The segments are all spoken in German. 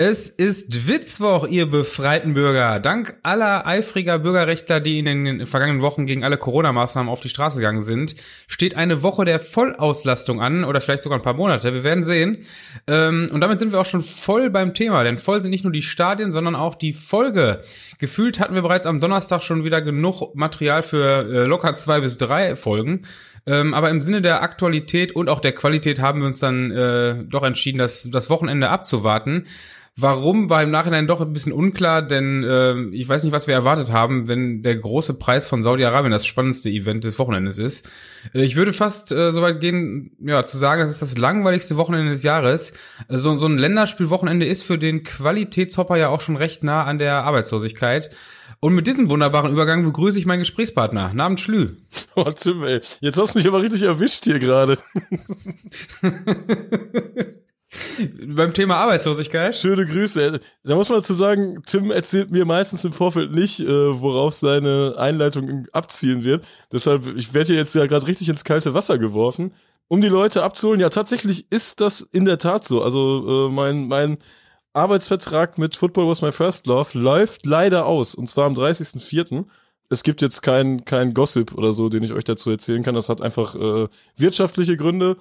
Es ist Witzwoch, ihr befreiten Bürger. Dank aller eifriger Bürgerrechtler, die in den vergangenen Wochen gegen alle Corona-Maßnahmen auf die Straße gegangen sind, steht eine Woche der Vollauslastung an oder vielleicht sogar ein paar Monate. Wir werden sehen. Ähm, und damit sind wir auch schon voll beim Thema, denn voll sind nicht nur die Stadien, sondern auch die Folge. Gefühlt hatten wir bereits am Donnerstag schon wieder genug Material für äh, locker zwei bis drei Folgen. Ähm, aber im Sinne der Aktualität und auch der Qualität haben wir uns dann äh, doch entschieden, das, das Wochenende abzuwarten. Warum war im Nachhinein doch ein bisschen unklar, denn äh, ich weiß nicht, was wir erwartet haben, wenn der große Preis von Saudi-Arabien das spannendste Event des Wochenendes ist. Äh, ich würde fast äh, so weit gehen, ja, zu sagen, das ist das langweiligste Wochenende des Jahres. Also so ein Länderspielwochenende ist für den Qualitätshopper ja auch schon recht nah an der Arbeitslosigkeit. Und mit diesem wunderbaren Übergang begrüße ich meinen Gesprächspartner. Namens Schlü. Oh, Tim, ey. Jetzt hast du mich aber richtig erwischt hier gerade. Beim Thema Arbeitslosigkeit. Schöne Grüße. Da muss man dazu sagen, Tim erzählt mir meistens im Vorfeld nicht, äh, worauf seine Einleitung abzielen wird. Deshalb, ich werde hier jetzt ja gerade richtig ins kalte Wasser geworfen. Um die Leute abzuholen, ja, tatsächlich ist das in der Tat so. Also äh, mein, mein Arbeitsvertrag mit Football Was My First Love läuft leider aus. Und zwar am 30.04. Es gibt jetzt kein, kein Gossip oder so, den ich euch dazu erzählen kann. Das hat einfach äh, wirtschaftliche Gründe.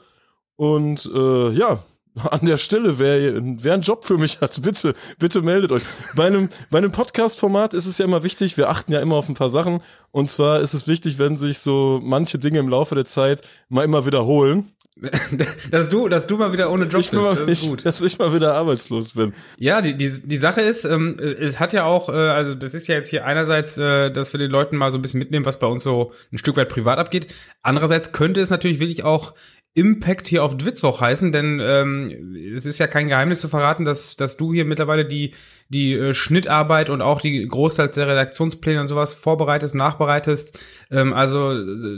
Und äh, ja, an der Stelle, wer, wer einen Job für mich hat, bitte, bitte meldet euch. Bei einem, bei einem Podcast-Format ist es ja immer wichtig, wir achten ja immer auf ein paar Sachen. Und zwar ist es wichtig, wenn sich so manche Dinge im Laufe der Zeit mal immer wiederholen. dass du, dass du mal wieder ohne Job ich bist, das ist gut. Dass ich mal wieder arbeitslos bin. Ja, die, die, die Sache ist, ähm, es hat ja auch, äh, also das ist ja jetzt hier einerseits, äh, dass wir den Leuten mal so ein bisschen mitnehmen, was bei uns so ein Stück weit privat abgeht. Andererseits könnte es natürlich wirklich auch Impact hier auf Dwitzwoch heißen, denn ähm, es ist ja kein Geheimnis zu verraten, dass, dass du hier mittlerweile die, die äh, Schnittarbeit und auch die Großteils der Redaktionspläne und sowas vorbereitest, nachbereitest. Ähm, also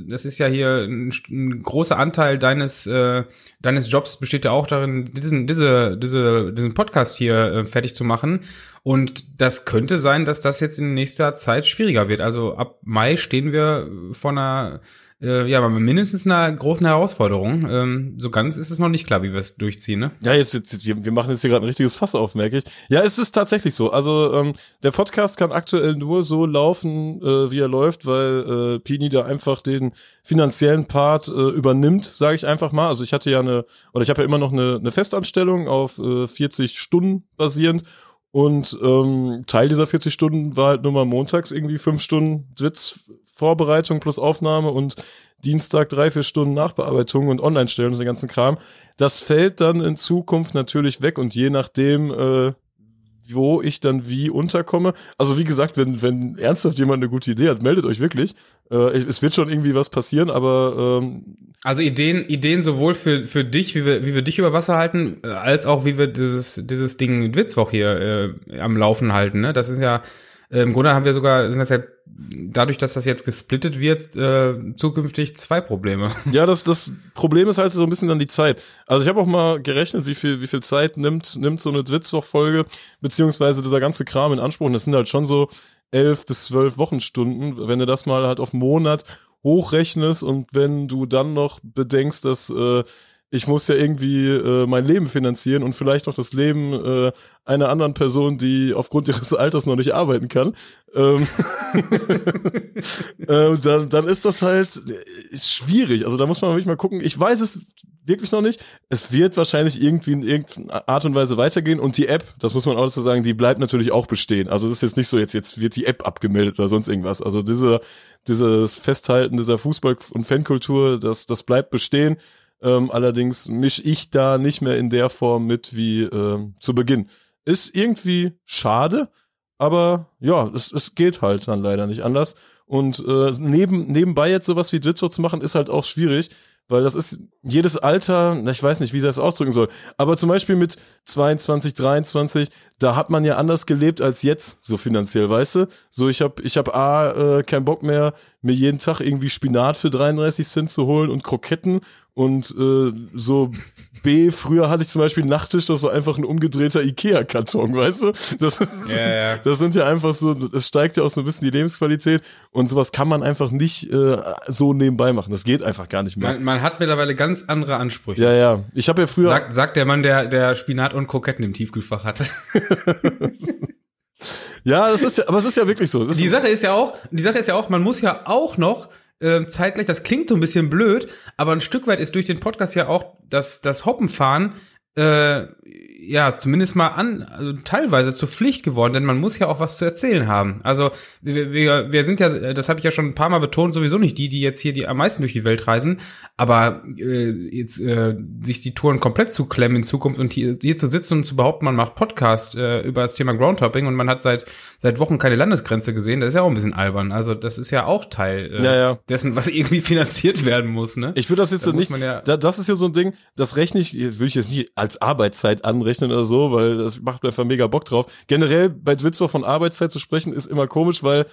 das ist ja hier ein, ein großer Anteil deines, äh, deines Jobs besteht ja auch darin, diesen, diese, diese, diesen Podcast hier äh, fertig zu machen. Und das könnte sein, dass das jetzt in nächster Zeit schwieriger wird. Also ab Mai stehen wir vor einer äh, ja, aber mindestens einer großen Herausforderung. Ähm, so ganz ist es noch nicht klar, wie wir es durchziehen, ne? Ja, jetzt, jetzt wir, wir machen jetzt hier gerade ein richtiges Fass auf, merke ich. Ja, es ist tatsächlich so. Also ähm, der Podcast kann aktuell nur so laufen, äh, wie er läuft, weil äh, Pini da einfach den finanziellen Part äh, übernimmt, sage ich einfach mal. Also ich hatte ja eine, oder ich habe ja immer noch eine, eine Festanstellung auf äh, 40 Stunden basierend und ähm, Teil dieser 40 Stunden war halt nur mal montags irgendwie fünf Stunden Sitzvorbereitung plus Aufnahme und Dienstag drei, vier Stunden Nachbearbeitung und Online-Stellen und den ganzen Kram. Das fällt dann in Zukunft natürlich weg und je nachdem, äh, wo ich dann wie unterkomme. Also wie gesagt, wenn, wenn ernsthaft jemand eine gute Idee hat, meldet euch wirklich. Äh, es wird schon irgendwie was passieren, aber ähm, also Ideen, Ideen sowohl für, für dich, wie wir, wie wir dich über Wasser halten, äh, als auch wie wir dieses, dieses Ding Witzwoch hier äh, am Laufen halten. Ne? Das ist ja Im Grunde haben wir sogar, sind das ja dadurch, dass das jetzt gesplittet wird, äh, zukünftig zwei Probleme. Ja, das, das Problem ist halt so ein bisschen dann die Zeit. Also ich habe auch mal gerechnet, wie viel, wie viel Zeit nimmt, nimmt so eine Dwitzwoch-Folge, beziehungsweise dieser ganze Kram in Anspruch. Und das sind halt schon so elf bis zwölf Wochenstunden. Wenn du das mal halt auf Monat hochrechnest und wenn du dann noch bedenkst, dass äh, ich muss ja irgendwie äh, mein Leben finanzieren und vielleicht auch das Leben äh, einer anderen Person, die aufgrund ihres Alters noch nicht arbeiten kann, ähm, äh, dann, dann ist das halt äh, schwierig. Also da muss man wirklich mal gucken. Ich weiß es wirklich noch nicht. Es wird wahrscheinlich irgendwie in irgendeiner Art und Weise weitergehen und die App, das muss man auch dazu sagen, die bleibt natürlich auch bestehen. Also das ist jetzt nicht so, jetzt, jetzt wird die App abgemeldet oder sonst irgendwas. Also diese, dieses Festhalten dieser Fußball- und Fankultur, das, das bleibt bestehen. Ähm, allerdings misch ich da nicht mehr in der Form mit wie ähm, zu Beginn. Ist irgendwie schade, aber ja, es, es geht halt dann leider nicht anders. Und äh, neben, nebenbei jetzt sowas wie Jitsu zu machen, ist halt auch schwierig, weil das ist jedes Alter, ich weiß nicht, wie ich das ausdrücken soll, aber zum Beispiel mit 22, 23, da hat man ja anders gelebt als jetzt, so finanziell, weißt du? So, ich hab, ich hab A, äh, keinen Bock mehr, mir jeden Tag irgendwie Spinat für 33 Cent zu holen und Kroketten und äh, so B, früher hatte ich zum Beispiel einen Nachttisch, das war einfach ein umgedrehter Ikea-Karton, weißt du? Das, Ja, ja. das sind ja einfach so, es steigt ja auch so ein bisschen die Lebensqualität und sowas kann man einfach nicht äh, so nebenbei machen. Das geht einfach gar nicht mehr. Man, man hat mittlerweile ganz andere Ansprüche. ja, ja. Ich habe ja früher. Sagt, sagt der Mann, der, der Spinat und Kroketten im Tiefkühlfach hat. ja, das ist ja, aber es ist ja wirklich so. Ist, Die Sache ist ja auch, die Sache ist ja auch, man muss ja auch noch äh, zeitgleich, das klingt so ein bisschen blöd, aber ein Stück weit ist durch den Podcast ja auch das, das Hoppenfahren äh, ja, zumindest mal an, also teilweise zur Pflicht geworden, denn man muss ja auch was zu erzählen haben. Also wir, wir, wir sind ja, das habe ich ja schon ein paar Mal betont, sowieso nicht die, die jetzt hier die am meisten durch die Welt reisen, aber äh, jetzt äh, sich die Touren komplett zu klemmen in Zukunft und hier, hier zu sitzen und zu behaupten, man macht Podcast äh, über das Thema Groundhopping und man hat seit seit Wochen keine Landesgrenze gesehen, das ist ja auch ein bisschen albern. Also das ist ja auch Teil äh, Ja, ja. dessen, was irgendwie finanziert werden muss, ne? Ich würde das jetzt Da so nicht, ja- da, das ist ja so ein Ding, das rechne ich, würde ich jetzt nicht als Arbeitszeit anrechnen oder so, weil das macht mir einfach mega Bock drauf. Generell bei Twitter von Arbeitszeit zu sprechen, ist immer komisch, weil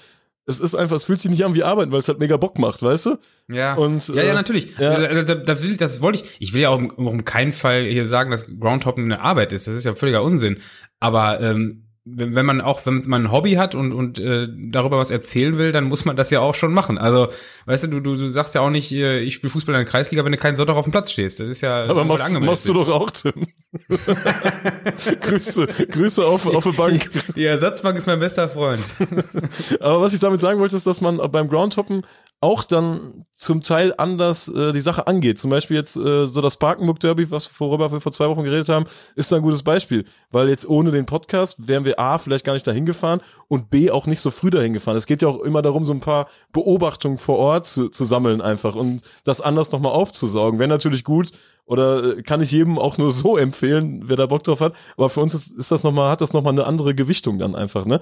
es ist einfach, es fühlt sich nicht an wie Arbeiten, weil es halt mega Bock macht, weißt du? Ja, Und, ja, äh, ja, natürlich. ja. Das, das, das, will ich, das wollte ich. Ich will ja auch um, um keinen Fall hier sagen, dass Groundhopping eine Arbeit ist. Das ist ja völliger Unsinn. Aber ähm, wenn, wenn man auch, wenn man ein Hobby hat und und äh, darüber was erzählen will, dann muss man das ja auch schon machen. Also, weißt du, du, du, du sagst ja auch nicht, äh, ich spiele Fußball in der Kreisliga, wenn du keinen Sonntag auf dem Platz stehst. Das ist ja Aber machst, machst du doch auch, Tim. Grüße, Grüße auf, auf die Bank. Die Ersatzbank ist mein bester Freund. Aber was ich damit sagen wollte, ist, dass man beim Groundhoppen auch dann zum Teil anders äh, die Sache angeht. Zum Beispiel jetzt äh, so das Sparkenburg Derby, was worüber wir vor zwei Wochen geredet haben, ist ein gutes Beispiel. Weil jetzt ohne den Podcast wären wir A, vielleicht gar nicht dahin gefahren und B, auch nicht so früh dahin gefahren. Es geht ja auch immer darum, so ein paar Beobachtungen vor Ort zu, zu sammeln einfach und das anders nochmal aufzusaugen. Wäre natürlich gut oder äh, kann ich jedem auch nur so empfehlen, wer da Bock drauf hat. Aber für uns ist, ist das nochmal, hat das nochmal eine andere Gewichtung dann einfach, ne?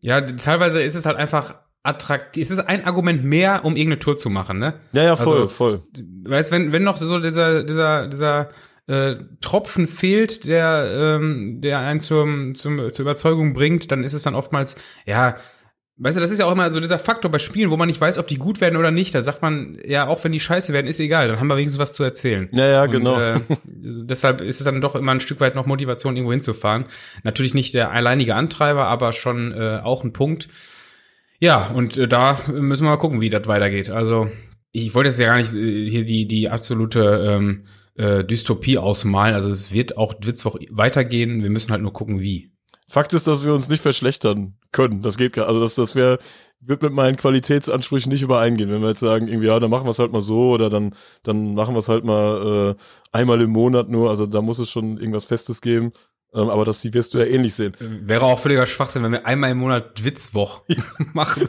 Ja, teilweise ist es halt einfach attraktiv. Es ist ein Argument mehr, um irgendeine Tour zu machen, ne? Ja, ja, voll, Also, voll. weißt, wenn, wenn noch so dieser, dieser, dieser äh, Tropfen fehlt, der, ähm, der einen zum, zum, zur Überzeugung bringt, dann ist es dann oftmals, ja, weißt du, das ist ja auch immer so dieser Faktor bei Spielen, wo man nicht weiß, ob die gut werden oder nicht. Da sagt man, ja, auch wenn die scheiße werden, ist egal, dann haben wir wenigstens was zu erzählen. Ja, ja, Und, genau. Äh, deshalb ist es dann doch immer ein Stück weit noch Motivation, irgendwo hinzufahren. Natürlich nicht der alleinige Antreiber, aber schon äh, auch ein Punkt. Ja, und äh, da müssen wir mal gucken, wie das weitergeht. Also, ich wollte jetzt ja gar nicht äh, hier die, die absolute ähm, äh, Dystopie ausmalen. Also es wird auch wird's auch weitergehen. Wir müssen halt nur gucken, wie. Fakt ist, dass wir uns nicht verschlechtern können. Das geht gar, also das, das wäre, wird mit meinen Qualitätsansprüchen nicht übereingehen, wenn wir jetzt sagen, irgendwie, ja, dann machen wir es halt mal so oder dann, dann machen wir es halt mal äh, einmal im Monat nur. Also da muss es schon irgendwas Festes geben. Ähm, aber das wirst du ja ähnlich sehen. Wäre auch völliger Schwachsinn, wenn wir einmal im Monat Witzwoch machen.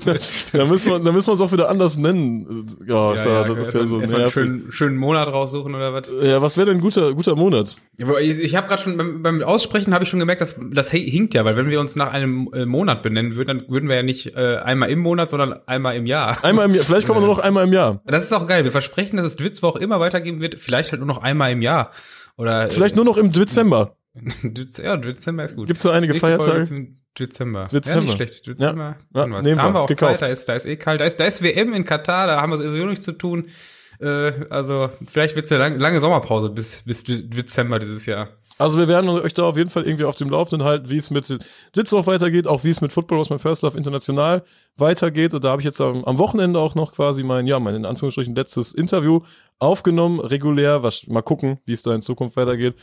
Da müssen wir, da müssen wir es auch wieder anders nennen. Ja, da, das ist ja so erstmal einen nervig. schönen, schönen Monat raussuchen oder was. Ja, was wäre denn ein guter, guter Monat? Ja, Ich, habe gerade schon beim, beim Aussprechen habe ich schon gemerkt, dass das hi- hinkt ja, weil wenn wir uns nach einem äh, Monat benennen würden, dann würden wir ja nicht äh, einmal im Monat, sondern einmal im Jahr. Einmal im Jahr, vielleicht kommen wir nur noch einmal im Jahr. Das ist auch geil. Wir versprechen, dass es Dwitzwoch immer weitergeben wird. Vielleicht halt nur noch einmal im Jahr. Oder Vielleicht nur noch im Dezember. ja, Dezember ist gut. Gibt's da einige Nächste Folge Feiertage? Dezember. Dezember. Ja, nicht schlecht. Dezember. Ja. Ja, was. nehmen da haben wir. auch Gekauft. Zeit. Da ist, da ist eh kalt. Da ist, da ist WM in Katar. Da haben wir sowieso nichts zu tun. Äh, also vielleicht wird's eine lang, lange Sommerpause bis bis De- Dezember dieses Jahr. Also wir werden euch da auf jeden Fall irgendwie auf dem Laufenden halten, wie es mit Ditzdorf weitergeht, auch wie es mit Football aus meinem First Love International weitergeht. Und da habe ich jetzt am, am Wochenende auch noch quasi mein, ja, mein in Anführungsstrichen letztes Interview aufgenommen, regulär. Was, mal gucken, wie es da in Zukunft weitergeht.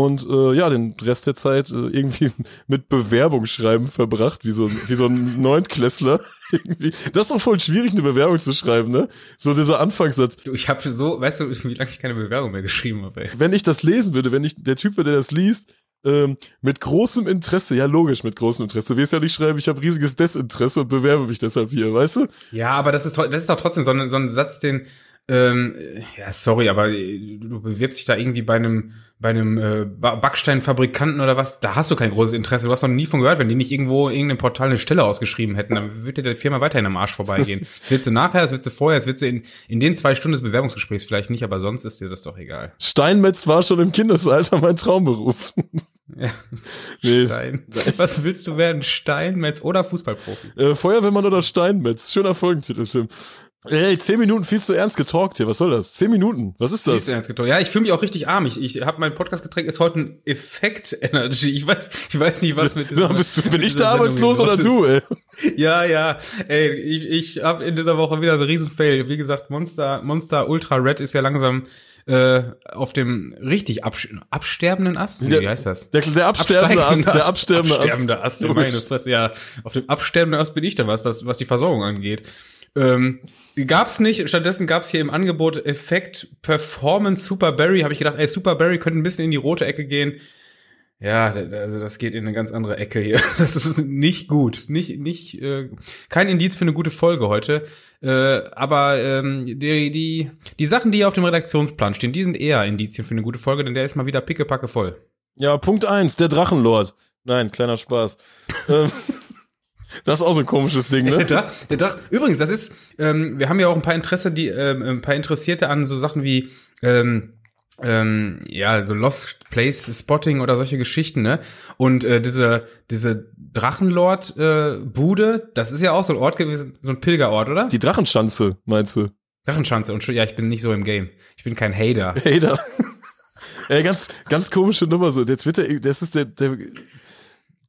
Und äh, ja, den Rest der Zeit äh, irgendwie mit Bewerbung schreiben verbracht, wie so, ein- wie so ein Neuntklässler. irgendwie. Das ist doch voll schwierig, eine Bewerbung zu schreiben, ne? So dieser Anfangssatz. Du, ich habe so, weißt du, wie lange ich keine Bewerbung mehr geschrieben habe, ey. wenn ich das lesen würde, wenn ich der Typ, der das liest, ähm, mit großem Interesse, ja logisch mit großem Interesse, du wirst ja nicht schreiben, ich habe riesiges Desinteresse und bewerbe mich deshalb hier, weißt du? Ja, aber das ist, das ist doch trotzdem so ein, so ein Satz, den, ähm, ja, sorry, aber äh, du bewirbst dich da irgendwie bei einem, bei einem äh, Ba- Backsteinfabrikanten oder was, da hast du kein großes Interesse. Du hast noch nie von gehört, wenn die nicht irgendwo in irgendeinem Portal eine Stelle ausgeschrieben hätten, dann würde dir die Firma weiterhin am Arsch vorbeigehen. Das willst du nachher, das willst du vorher, das willst du in, in den zwei Stunden des Bewerbungsgesprächs vielleicht nicht, aber sonst ist dir das doch egal. Steinmetz war schon im Kindesalter mein Traumberuf. Ja. nee. Stein. Was willst du werden? Steinmetz oder Fußballprofi? Äh, Feuerwehrmann oder Steinmetz? Schöner Folgentitel, Tim. Ey, zehn Minuten viel zu ernst getalkt hier. Was soll das? Zehn Minuten. Was ist das? Ernst getalkt. Ja, ich fühle mich auch richtig arm. Ich, ich habe mein Podcastgetränk ist heute ein Effekt Energy. Ich weiß, ich weiß nicht, was mit diesem, bist du, Bin ich da arbeitslos oder du, ey? Ja, ja. Ey, ich, ich habe in dieser Woche wieder einen riesen Fail. Wie gesagt, Monster, Monster Ultra Red ist ja langsam äh, auf dem richtig abs absterbenden Ast. Wie, der, heißt das? Der, der absterbende Ast, der absterbende Ast. Absterbende Ast. Ast meine Fresse, ja. Auf dem absterbenden Ast bin ich da, was das, was die Versorgung angeht. Ähm, gab's nicht, stattdessen gab's hier im Angebot Effekt Performance Super Berry. Habe ich gedacht, ey, Super Berry könnte ein bisschen in die rote Ecke gehen. Ja, also das geht in eine ganz andere Ecke hier. Das ist nicht gut. Nicht, nicht, äh, kein Indiz für eine gute Folge heute. Äh, aber ähm, die, die, die Sachen, die auf dem Redaktionsplan stehen, die sind eher Indizien für eine gute Folge, denn der ist mal wieder pickepacke voll. Ja, Punkt eins, der Drachenlord. Nein, kleiner Spaß. Das ist auch so ein komisches Ding, ne? Der Drach, der Drach. Übrigens, das ist, ähm, wir haben ja auch ein paar Interesse, die, ähm, ein paar Interessierte an so Sachen wie, ähm, ähm, ja, so Lost Place Spotting oder solche Geschichten, ne? Und äh, diese diese Drachenlord äh, Bude, das ist ja auch so ein Ort gewesen, so ein Pilgerort, oder? Die Drachenschanze, meinst du? Drachenschanze und ja, ich bin nicht so im Game. Ich bin kein Hater. Hater. Ey, ganz ganz komische Nummer so. Jetzt wird der das ist der der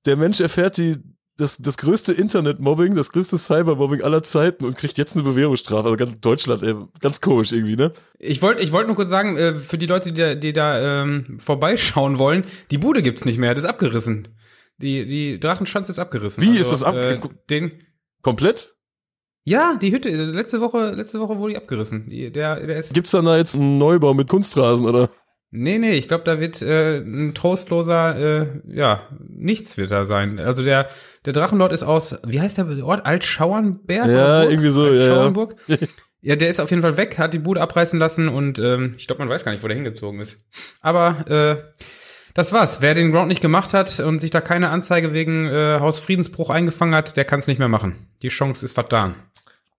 der Mensch erfährt die das, das größte Internet-Mobbing, das größte Cyber-Mobbing aller Zeiten und kriegt jetzt eine Bewährungsstrafe. Also ganz Deutschland, ey, ganz komisch irgendwie, ne? Ich wollte ich wollte nur kurz sagen, äh, für die Leute, die da, die da ähm, vorbeischauen wollen, die Bude gibt's nicht mehr, das ist abgerissen. Die, die Drachenschanze ist abgerissen. Wie also, ist das abgerissen? Äh, den Komplett? Ja, die Hütte, letzte Woche, letzte Woche wurde die abgerissen. Die, der, der ist Gibt's dann da jetzt einen Neubau mit Kunstrasen, oder? Nee, nee, ich glaube, da wird äh, ein trostloser, äh, ja, nichts wird da sein. Also der, der Drachenlord ist aus, wie heißt der Ort? Altschauernberg? Ja, irgendwie so, ja. ja. ja, der ist auf jeden Fall weg, hat die Bude abreißen lassen und ähm, ich glaube, man weiß gar nicht, wo der hingezogen ist. Aber äh, das war's. Wer den Ground nicht gemacht hat und sich da keine Anzeige wegen äh, Hausfriedensbruch eingefangen hat, der kann es nicht mehr machen. Die Chance ist vertan.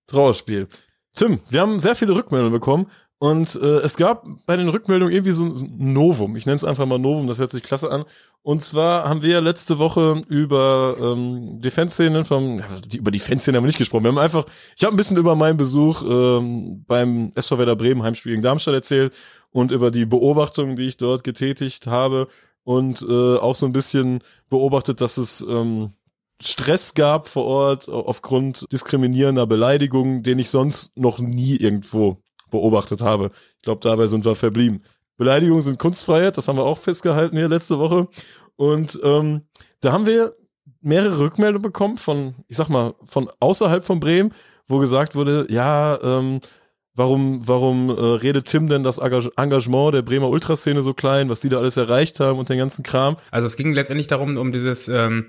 Trauerspiel. Tim, wir haben sehr viele Rückmeldungen bekommen und äh, es gab bei den Rückmeldungen irgendwie so ein Novum. Ich nenne es einfach mal Novum, das hört sich klasse an. Und zwar haben wir letzte Woche über ähm, die Fanszenen vom, ja, die, über die Fanszenen haben wir nicht gesprochen. Wir haben einfach, ich habe ein bisschen über meinen Besuch ähm, beim SV Werder Bremen Heimspiel gegen Darmstadt erzählt und über die Beobachtungen, die ich dort getätigt habe und äh, auch so ein bisschen beobachtet, dass es ähm, Stress gab vor Ort aufgrund diskriminierender Beleidigungen, den ich sonst noch nie irgendwo beobachtet habe. Ich glaube, dabei sind wir verblieben. Beleidigungen sind Kunstfreiheit, das haben wir auch festgehalten hier letzte Woche. Und ähm, da haben wir mehrere Rückmeldungen bekommen von, ich sag mal, von außerhalb von Bremen, wo gesagt wurde, ja, ähm, warum, warum äh, redet Tim denn das Engagement der Bremer Ultraszene so klein, was die da alles erreicht haben und den ganzen Kram? Also es ging letztendlich darum, um dieses ähm,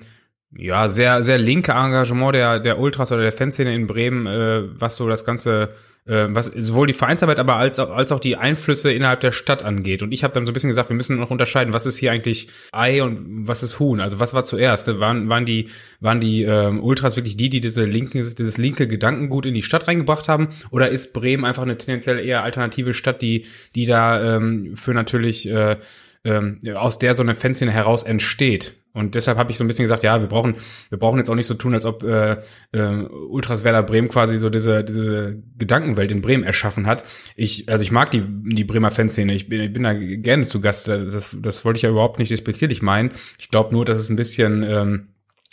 ja sehr sehr linke Engagement der der Ultras oder der Fanszene in Bremen, äh, was so das ganze was sowohl die Vereinsarbeit, aber als, als auch die Einflüsse innerhalb der Stadt angeht. Und ich habe dann so ein bisschen gesagt, wir müssen noch unterscheiden, was ist hier eigentlich Ei und was ist Huhn. Also was war zuerst? Waren, waren die, waren die ähm, Ultras wirklich die, die diese linken, dieses linke Gedankengut in die Stadt reingebracht haben? Oder ist Bremen einfach eine tendenziell eher alternative Stadt, die, die da ähm, für natürlich äh, ähm, aus der so eine Fanszene heraus entsteht. Und deshalb habe ich so ein bisschen gesagt, ja, wir brauchen, wir brauchen jetzt auch nicht so tun, als ob äh, äh, Ultras Werder Bremen quasi so diese, diese Gedankenwelt in Bremen erschaffen hat. Ich, also ich mag die, die Bremer Fanszene, ich bin, ich bin da gerne zu Gast, das, das wollte ich ja überhaupt nicht despektierlich meinen. Ich glaube nur, dass es ein bisschen ähm,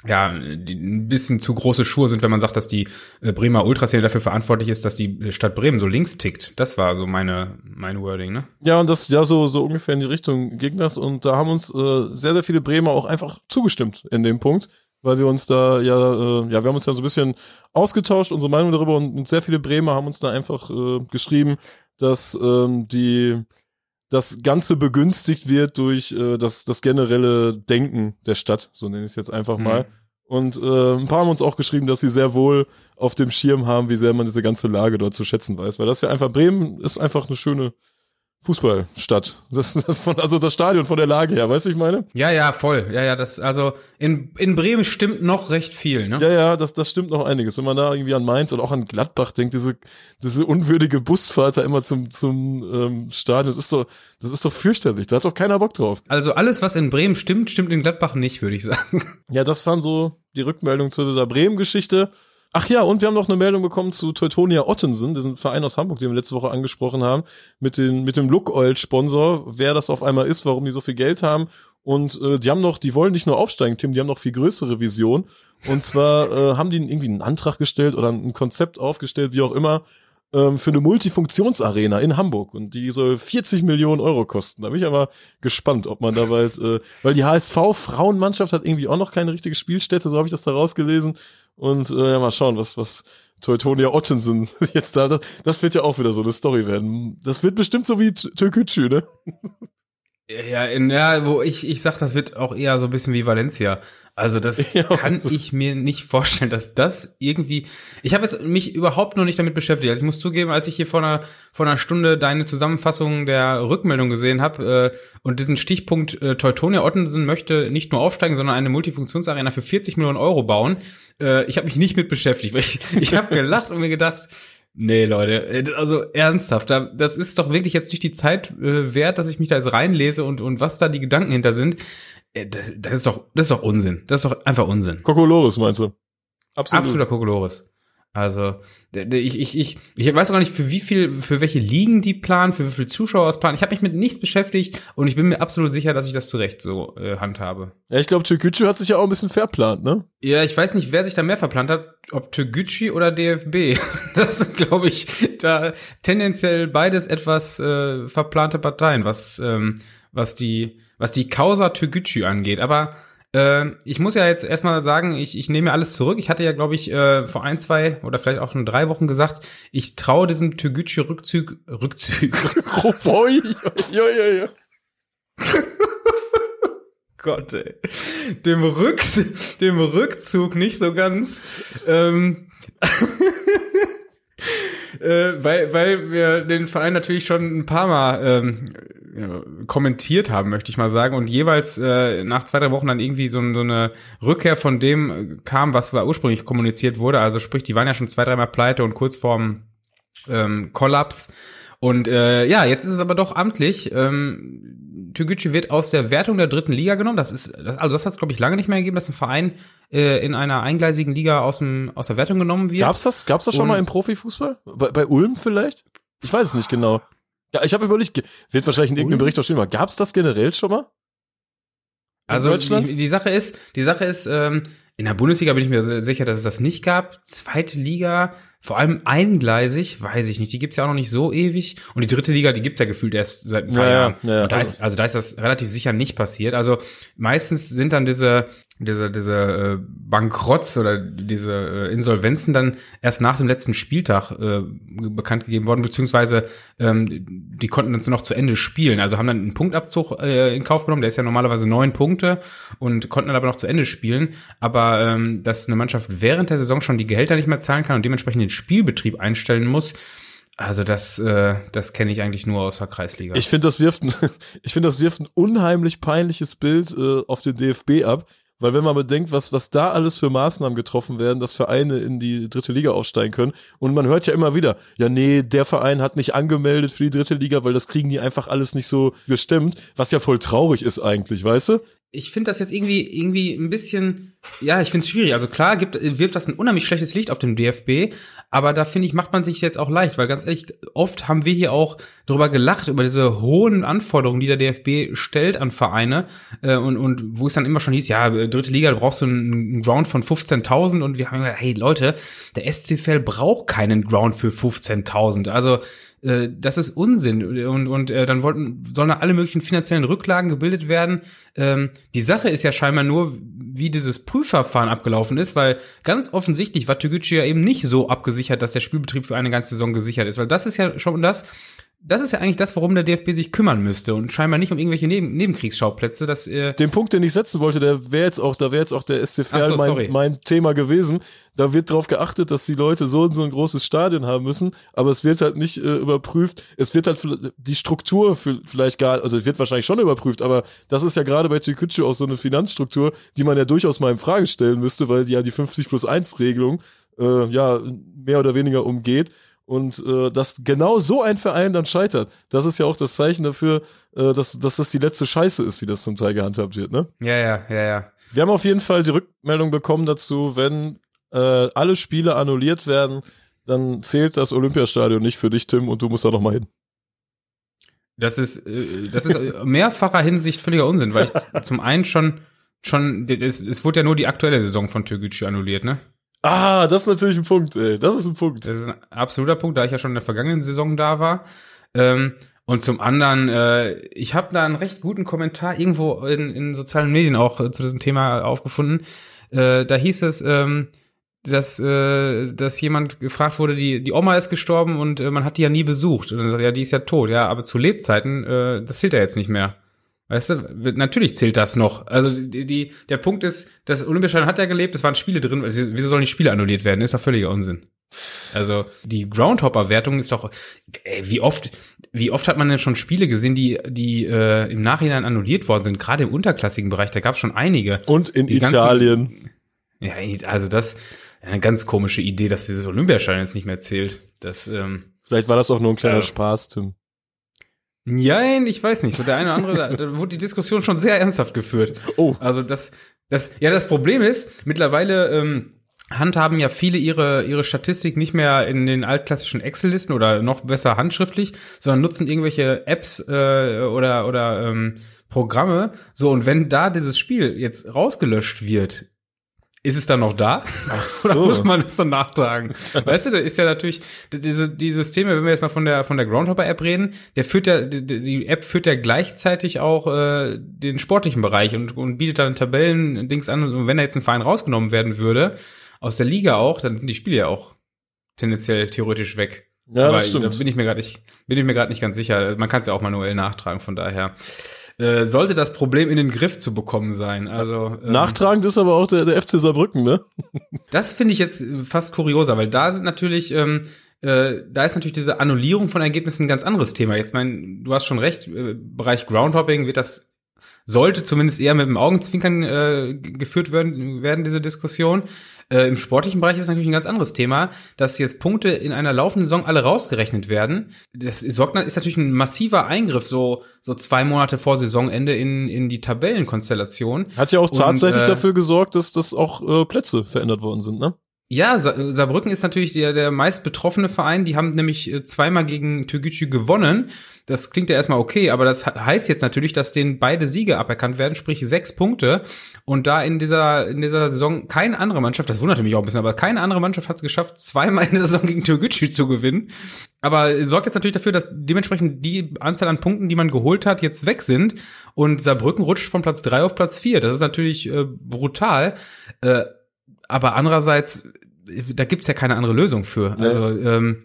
ja, ein bisschen zu große Schuhe sind, wenn man sagt, dass die äh, Bremer Ultraszene dafür verantwortlich ist, dass die Stadt Bremen so links tickt. Das war so meine, mein Wording, ne? Ja, und das, ja, so, so ungefähr in die Richtung ging das. Und da haben uns äh, sehr, sehr viele Bremer auch einfach zugestimmt in dem Punkt, weil wir uns da ja, äh, ja, wir haben uns ja so ein bisschen ausgetauscht, unsere Meinung darüber und, und sehr viele Bremer haben uns da einfach äh, geschrieben, dass ähm, die das Ganze begünstigt wird durch äh, das, das generelle Denken der Stadt, so nenne ich es jetzt einfach mal. Mhm. Und äh, ein paar haben uns auch geschrieben, dass sie sehr wohl auf dem Schirm haben, wie sehr man diese ganze Lage dort zu schätzen weiß. Weil das ja einfach, Bremen ist einfach eine schöne, Fußballstadt. Das, von, also das Stadion von der Lage her, weißt du, ich meine? Ja, ja, voll. Ja, ja, das, also in, in Bremen stimmt noch recht viel, ne? Ja, ja, das, das stimmt noch einiges. Wenn man da irgendwie an Mainz und auch an Gladbach denkt, diese, diese unwürdige Busfahrt da immer zum, zum ähm, Stadion, das ist doch, das ist doch fürchterlich. Da hat doch keiner Bock drauf. Also alles, was in Bremen stimmt, stimmt in Gladbach nicht, würde ich sagen. Ja, das waren so die Rückmeldungen zu dieser Bremen-Geschichte. Ach ja, und wir haben noch eine Meldung bekommen zu Teutonia Ottensen, diesen Verein aus Hamburg, den wir letzte Woche angesprochen haben, mit, den, mit dem Look Oil Sponsor, wer das auf einmal ist, warum die so viel Geld haben. Und äh, die haben noch, die wollen nicht nur aufsteigen, Tim, die haben noch viel größere Vision. Und zwar äh, haben die irgendwie einen Antrag gestellt oder ein Konzept aufgestellt, wie auch immer, ähm, für eine Multifunktionsarena in Hamburg. Und die soll 40 Millionen Euro kosten. Da bin ich aber gespannt, ob man da bald, äh, weil die HSV-Frauenmannschaft hat irgendwie auch noch keine richtige Spielstätte, so habe ich das da rausgelesen. Und äh, ja, mal schauen, was, was Teutonia Ottensen jetzt da, das, das wird ja auch wieder so eine Story werden. Das wird bestimmt so wie Türkütschü, ne? Ja, in, ja, wo ich, ich sag, das wird auch eher so ein bisschen wie Valencia. Also das ja. kann ich mir nicht vorstellen, dass das irgendwie. Ich habe jetzt mich überhaupt noch nicht damit beschäftigt. Also ich muss zugeben, als ich hier vor einer vor einer Stunde deine Zusammenfassung der Rückmeldung gesehen habe äh, und diesen Stichpunkt äh, Teutonia Ottensen möchte nicht nur aufsteigen, sondern eine Multifunktionsarena für 40 Millionen Euro bauen. Äh, ich habe mich nicht mit beschäftigt, weil ich, ich habe gelacht und mir gedacht, Nee, Leute, äh, also ernsthaft, das ist doch wirklich jetzt nicht die Zeit äh, wert, dass ich mich da jetzt reinlese und, und was da die Gedanken hinter sind. Äh, das, das ist doch, das ist doch Unsinn. Das ist doch einfach Unsinn. Kokolores meinst du? Absolut. Absoluter Kokolores. Also ich, ich, ich, ich weiß auch gar nicht, für wie viel, für welche Ligen die planen, für wie viele Zuschauer es planen. Ich habe mich mit nichts beschäftigt und ich bin mir absolut sicher, dass ich das zurecht so äh, handhabe. Ja, ich glaube, Türkgücü hat sich ja auch ein bisschen verplant, ne? Ja, ich weiß nicht, wer sich da mehr verplant hat, ob Türkgücü oder DFB. Das sind, glaube ich, da tendenziell beides etwas äh, verplante Parteien, was, ähm, was die, was die Causa Türkgücü angeht. Aber äh, ich muss ja jetzt erstmal sagen, ich, ich nehme alles zurück. Ich hatte ja, glaube ich, äh, vor ein, zwei oder vielleicht auch schon drei Wochen gesagt, ich traue diesem Türgücü-Rückzug, Rückzug. oh, ja, ja, ja. Gott, ey. Dem, Rück, dem Rückzug nicht so ganz. Ähm, äh, weil, weil wir den Verein natürlich schon ein paar Mal ähm, kommentiert haben, möchte ich mal sagen, und jeweils äh, nach zwei, drei Wochen dann irgendwie so, so eine Rückkehr von dem kam, was war ursprünglich kommuniziert wurde. Also sprich, die waren ja schon zwei, dreimal pleite und kurz vorm ähm, Kollaps. Und äh, ja, jetzt ist es aber doch amtlich. Ähm, Türgücü wird aus der Wertung der dritten Liga genommen. Das ist, das, also das hat es glaube ich lange nicht mehr gegeben, dass ein Verein äh, in einer eingleisigen Liga aus dem aus der Wertung genommen wird. Gab's das? Gab's das schon und, mal im Profifußball? Bei, bei Ulm vielleicht? Ich weiß es nicht genau. Ja, ich habe überlegt, wird wahrscheinlich in irgendeinem Bericht auch stehen, aber gab es das generell schon mal? In also die, die, Sache ist, die Sache ist, ähm, in der Bundesliga bin ich mir sicher, dass es das nicht gab. Zweite Liga, vor allem eingleisig, weiß ich nicht. Die gibt's ja auch noch nicht so ewig. Und die dritte Liga, die gibt's ja gefühlt erst seit ein paar ja, Jahren. Ja, ja. Da also, ist, also da ist das relativ sicher nicht passiert. Also meistens sind dann diese diese, diese äh, Bankrotts oder diese äh, Insolvenzen dann erst nach dem letzten Spieltag äh, bekannt gegeben worden, beziehungsweise ähm, die konnten dann noch zu Ende spielen. Also haben dann einen Punktabzug äh, in Kauf genommen, der ist ja normalerweise neun Punkte und konnten dann aber noch zu Ende spielen. Aber ähm, dass eine Mannschaft während der Saison schon die Gehälter nicht mehr zahlen kann und dementsprechend den Spielbetrieb einstellen muss, also das, äh, das kenne ich eigentlich nur aus der Kreisliga. Ich finde, das wirft, ich finde, das wirft ein unheimlich peinliches Bild äh, auf den DFB ab, weil wenn man bedenkt, was, was da alles für Maßnahmen getroffen werden, dass Vereine in die dritte Liga aufsteigen können. Und man hört ja immer wieder, ja, nee, der Verein hat nicht angemeldet für die dritte Liga, weil das kriegen die einfach alles nicht so gestemmt, was ja voll traurig ist eigentlich, weißt du? Ich finde das jetzt irgendwie irgendwie ein bisschen ja ich finde es schwierig. Also klar gibt wirft das ein unheimlich schlechtes Licht auf den DFB aber da finde ich macht man sich jetzt auch leicht weil ganz ehrlich oft haben wir hier auch darüber gelacht über diese hohen Anforderungen die der DFB stellt an Vereine äh, und und wo es dann immer schon hieß ja dritte Liga da brauchst du einen Ground von 15.000 und wir haben gesagt hey Leute der SCFL braucht keinen Ground für 15.000 also äh, das ist Unsinn und, und äh, dann wollten, sollen da alle möglichen finanziellen Rücklagen gebildet werden. Ähm, die Sache ist ja scheinbar nur, wie dieses Prüfverfahren abgelaufen ist, weil ganz offensichtlich war Toguchi ja eben nicht so abgesichert, dass der Spielbetrieb für eine ganze Saison gesichert ist, weil das ist ja schon das, das ist ja eigentlich das, worum der DFB sich kümmern müsste und scheinbar nicht um irgendwelche Neben Nebenkriegsschauplätze. Dass, äh Den Punkt, den ich setzen wollte, der wäre jetzt auch, da wäre jetzt auch der SCFL so, mein, mein, Thema gewesen. Da wird darauf geachtet, dass die Leute so und so ein großes Stadion haben müssen, aber es wird halt nicht äh, überprüft. Es wird halt die Struktur für, vielleicht gar, also es wird wahrscheinlich schon überprüft, aber das ist ja gerade bei Türkgücü auch so eine Finanzstruktur, die man ja durchaus mal in Frage stellen müsste, weil die ja die 50 plus 1 Regelung äh, ja mehr oder weniger umgeht. Und äh, dass genau so ein Verein dann scheitert, das ist ja auch das Zeichen dafür, äh, dass, dass das die letzte Scheiße ist, wie das zum Teil gehandhabt wird, ne? Ja, ja, ja, ja. Wir haben auf jeden Fall die Rückmeldung bekommen dazu, wenn äh, alle Spiele annulliert werden, dann zählt das Olympiastadion nicht für dich, Tim, und du musst da noch mal hin. Das ist, äh, das ist mehrfacher Hinsicht völliger Unsinn, weil ich zum einen schon, schon, es, es wurde ja nur die aktuelle Saison von Türkgücü annulliert, ne? Ah, das ist natürlich ein Punkt, ey. Das ist ein Punkt. Das ist ein absoluter Punkt, da ich ja schon in der vergangenen Saison da war. Ähm, und zum anderen, äh, ich habe da einen recht guten Kommentar irgendwo in, in sozialen Medien auch äh, zu diesem Thema aufgefunden. Äh, da hieß es, ähm, dass, äh, dass jemand gefragt wurde, die, die Oma ist gestorben und äh, man hat die ja nie besucht. Und dann sagt, ja, die ist ja tot, ja, aber zu Lebzeiten, äh, das zählt ja jetzt nicht mehr. Weißt du, natürlich zählt das noch. Also die, die, der Punkt ist, das Olympiastadion hat ja gelebt, es waren Spiele drin, also, wieso sollen die Spiele annulliert werden? Ist doch völliger Unsinn. Also die Groundhopper-Wertung ist doch, ey, wie oft, wie oft hat man denn schon Spiele gesehen, die, die äh, im Nachhinein annulliert worden sind, gerade im unterklassigen Bereich, da gab es schon einige. Und in Die Italien. Ganzen, ja, also das eine ganz komische Idee, dass dieses Olympiastadion jetzt nicht mehr zählt. Das, ähm, Vielleicht war das auch nur ein kleiner Ja. Spaß, Tim. Nein, ich weiß nicht. So der eine oder andere, da, da wurde die Diskussion schon sehr ernsthaft geführt. Oh. Also das, das, ja, das Problem ist, mittlerweile ähm, handhaben ja viele ihre, ihre Statistik nicht mehr in den altklassischen Excel-Listen oder noch besser handschriftlich, sondern nutzen irgendwelche Apps äh, oder, oder ähm, Programme. So, und wenn da dieses Spiel jetzt rausgelöscht wird, ist es dann noch da? Ach Oder so. muss man es dann nachtragen? weißt du, da ist ja natürlich, diese, die Systeme, wenn wir jetzt mal von der, von der Groundhopper-App reden, der führt ja, die, die App führt ja gleichzeitig auch äh, den sportlichen Bereich und, und bietet dann Tabellen-Dings an. Und wenn da jetzt ein Verein rausgenommen werden würde, aus der Liga auch, dann sind die Spiele ja auch tendenziell theoretisch weg. Ja, Aber das da stimmt. bin ich mir gerade nicht, bin ich mir gerade nicht ganz sicher. Man kann es ja auch manuell nachtragen, von daher. Äh, sollte das Problem in den Griff zu bekommen sein. Also ähm, Nachtragend ist aber auch der, der FC Saarbrücken, ne? das finde ich jetzt fast kurioser, weil da sind natürlich, ähm, äh, da ist natürlich diese Annullierung von Ergebnissen ein ganz anderes Thema. Jetzt mein, du hast schon recht, äh, Bereich Groundhopping wird das sollte zumindest eher mit dem Augenzwinkern äh, geführt werden, werden diese Diskussion. Äh, Im sportlichen Bereich ist es natürlich ein ganz anderes Thema, dass jetzt Punkte in einer laufenden Saison alle rausgerechnet werden. Das ist, ist natürlich ein massiver Eingriff, so, so zwei Monate vor Saisonende in, in die Tabellenkonstellation. Hat ja auch Und, tatsächlich äh, dafür gesorgt, dass, dass auch äh, Plätze verändert worden sind, ne? Ja, Sa Saarbrücken ist natürlich der, der meist betroffene Verein. Die haben nämlich äh, zweimal gegen Türkgücü gewonnen. Das klingt ja erstmal okay, aber das he- heißt jetzt natürlich, dass denen beide Siege aberkannt werden, sprich sechs Punkte. Und da in dieser, in dieser Saison keine andere Mannschaft, das wunderte mich auch ein bisschen, aber keine andere Mannschaft hat es geschafft, zweimal in der Saison gegen Türkgücü zu gewinnen. Aber sorgt jetzt natürlich dafür, dass dementsprechend die Anzahl an Punkten, die man geholt hat, jetzt weg sind. Und Saarbrücken rutscht von Platz drei auf Platz vier. Das ist natürlich äh, brutal. Äh, aber andererseits, da gibt's ja keine andere Lösung für. Nee. Also, ähm,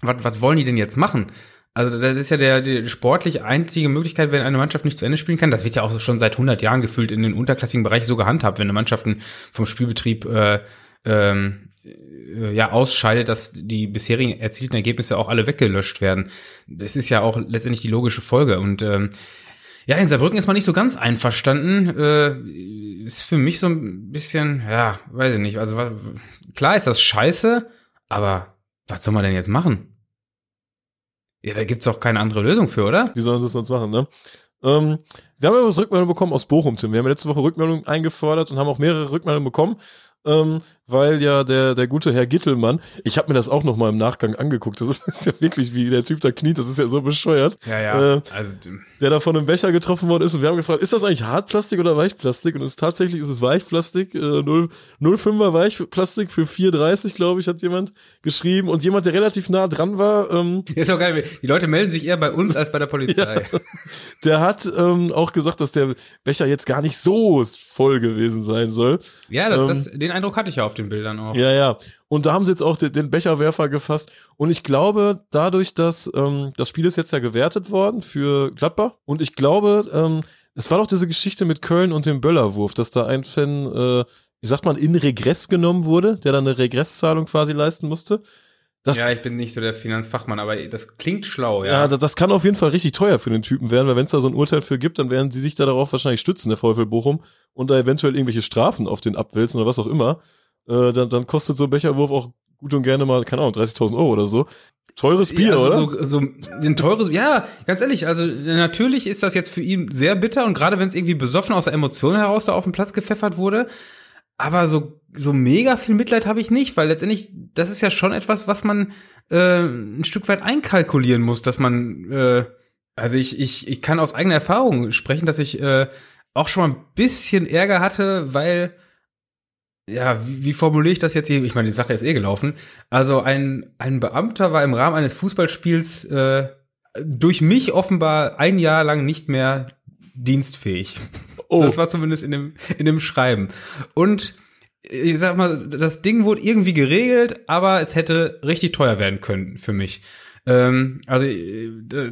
was, was wollen die denn jetzt machen? Also das ist ja der, die sportlich einzige Möglichkeit, wenn eine Mannschaft nicht zu Ende spielen kann. Das wird ja auch schon seit 100 Jahren gefühlt in den unterklassigen Bereich so gehandhabt, wenn eine Mannschaft vom Spielbetrieb äh, ähm, äh, ja ausscheidet, dass die bisherigen erzielten Ergebnisse auch alle weggelöscht werden. Das ist ja auch letztendlich die logische Folge. Und ähm, ja, in Saarbrücken ist man nicht so ganz einverstanden. Äh, ist für mich so ein bisschen, ja, weiß ich nicht. Also was, klar ist das scheiße, aber was soll man denn jetzt machen? Ja, da gibt's auch keine andere Lösung für, oder? Wie sollen sie das sonst machen, ne? Ähm, wir haben ja was Rückmeldung bekommen aus Bochum, Tim. Wir haben letzte Woche Rückmeldungen eingefordert und haben auch mehrere Rückmeldungen bekommen, ähm, weil ja der, der gute Herr Gittelmann, ich habe mir das auch noch mal im Nachgang angeguckt, das ist, das ist ja wirklich, wie der Typ da kniet, das ist ja so bescheuert, Ja, Äh, also der da von einem Becher getroffen worden ist und wir haben gefragt, ist das eigentlich Hartplastik oder Weichplastik? Und es ist tatsächlich ist es Weichplastik, äh, 0, 0,5er Weichplastik für 4,30, glaube ich, hat jemand geschrieben und jemand, der relativ nah dran war, ähm, ist auch geil. Die Leute melden sich eher bei uns als bei der Polizei. Der hat ähm, auch gesagt, dass der Becher jetzt gar nicht so voll gewesen sein soll. Ja, das, Ähm, das, den Eindruck hatte ich ja auf den Bildern auch. Ja, ja. Und da haben sie jetzt auch den, den Becherwerfer gefasst. Und ich glaube, dadurch, dass ähm, das Spiel ist jetzt ja gewertet worden für Gladbach. Und ich glaube, ähm, es war doch diese Geschichte mit Köln und dem Böllerwurf, dass da ein Fan, äh, wie sagt man, in Regress genommen wurde, der dann eine Regresszahlung quasi leisten musste. Das, ja, ich bin nicht so der Finanzfachmann, aber das klingt schlau, Ja, ja. das, das kann auf jeden Fall richtig teuer für den Typen werden, weil wenn es da so ein Urteil für gibt, dann werden sie sich da darauf wahrscheinlich stützen, der VfL Bochum, und da eventuell irgendwelche Strafen auf den abwälzen oder was auch immer. Äh, dann, dann kostet so ein Becherwurf auch gut und gerne mal, keine Ahnung, 30.000 Euro oder so. Teures Bier, Ja, also oder? So, so ein teures, ja, ganz ehrlich, also natürlich ist das jetzt für ihn sehr bitter und gerade wenn es irgendwie besoffen aus der Emotion heraus da auf den Platz gepfeffert wurde, aber so so mega viel Mitleid habe ich nicht, weil letztendlich das ist ja schon etwas, was man äh, ein Stück weit einkalkulieren muss, dass man äh, also ich ich ich kann aus eigener Erfahrung sprechen, dass ich äh, auch schon mal ein bisschen Ärger hatte, weil ja, wie, wie formuliere ich das jetzt hier? Ich meine, die Sache ist eh gelaufen. Also ein, ein Beamter war im Rahmen eines Fußballspiels äh, durch mich offenbar ein Jahr lang nicht mehr dienstfähig. Oh. Das war zumindest in dem, in dem Schreiben. Und ich sag mal, das Ding wurde irgendwie geregelt, aber es hätte richtig teuer werden können für mich. Ähm, also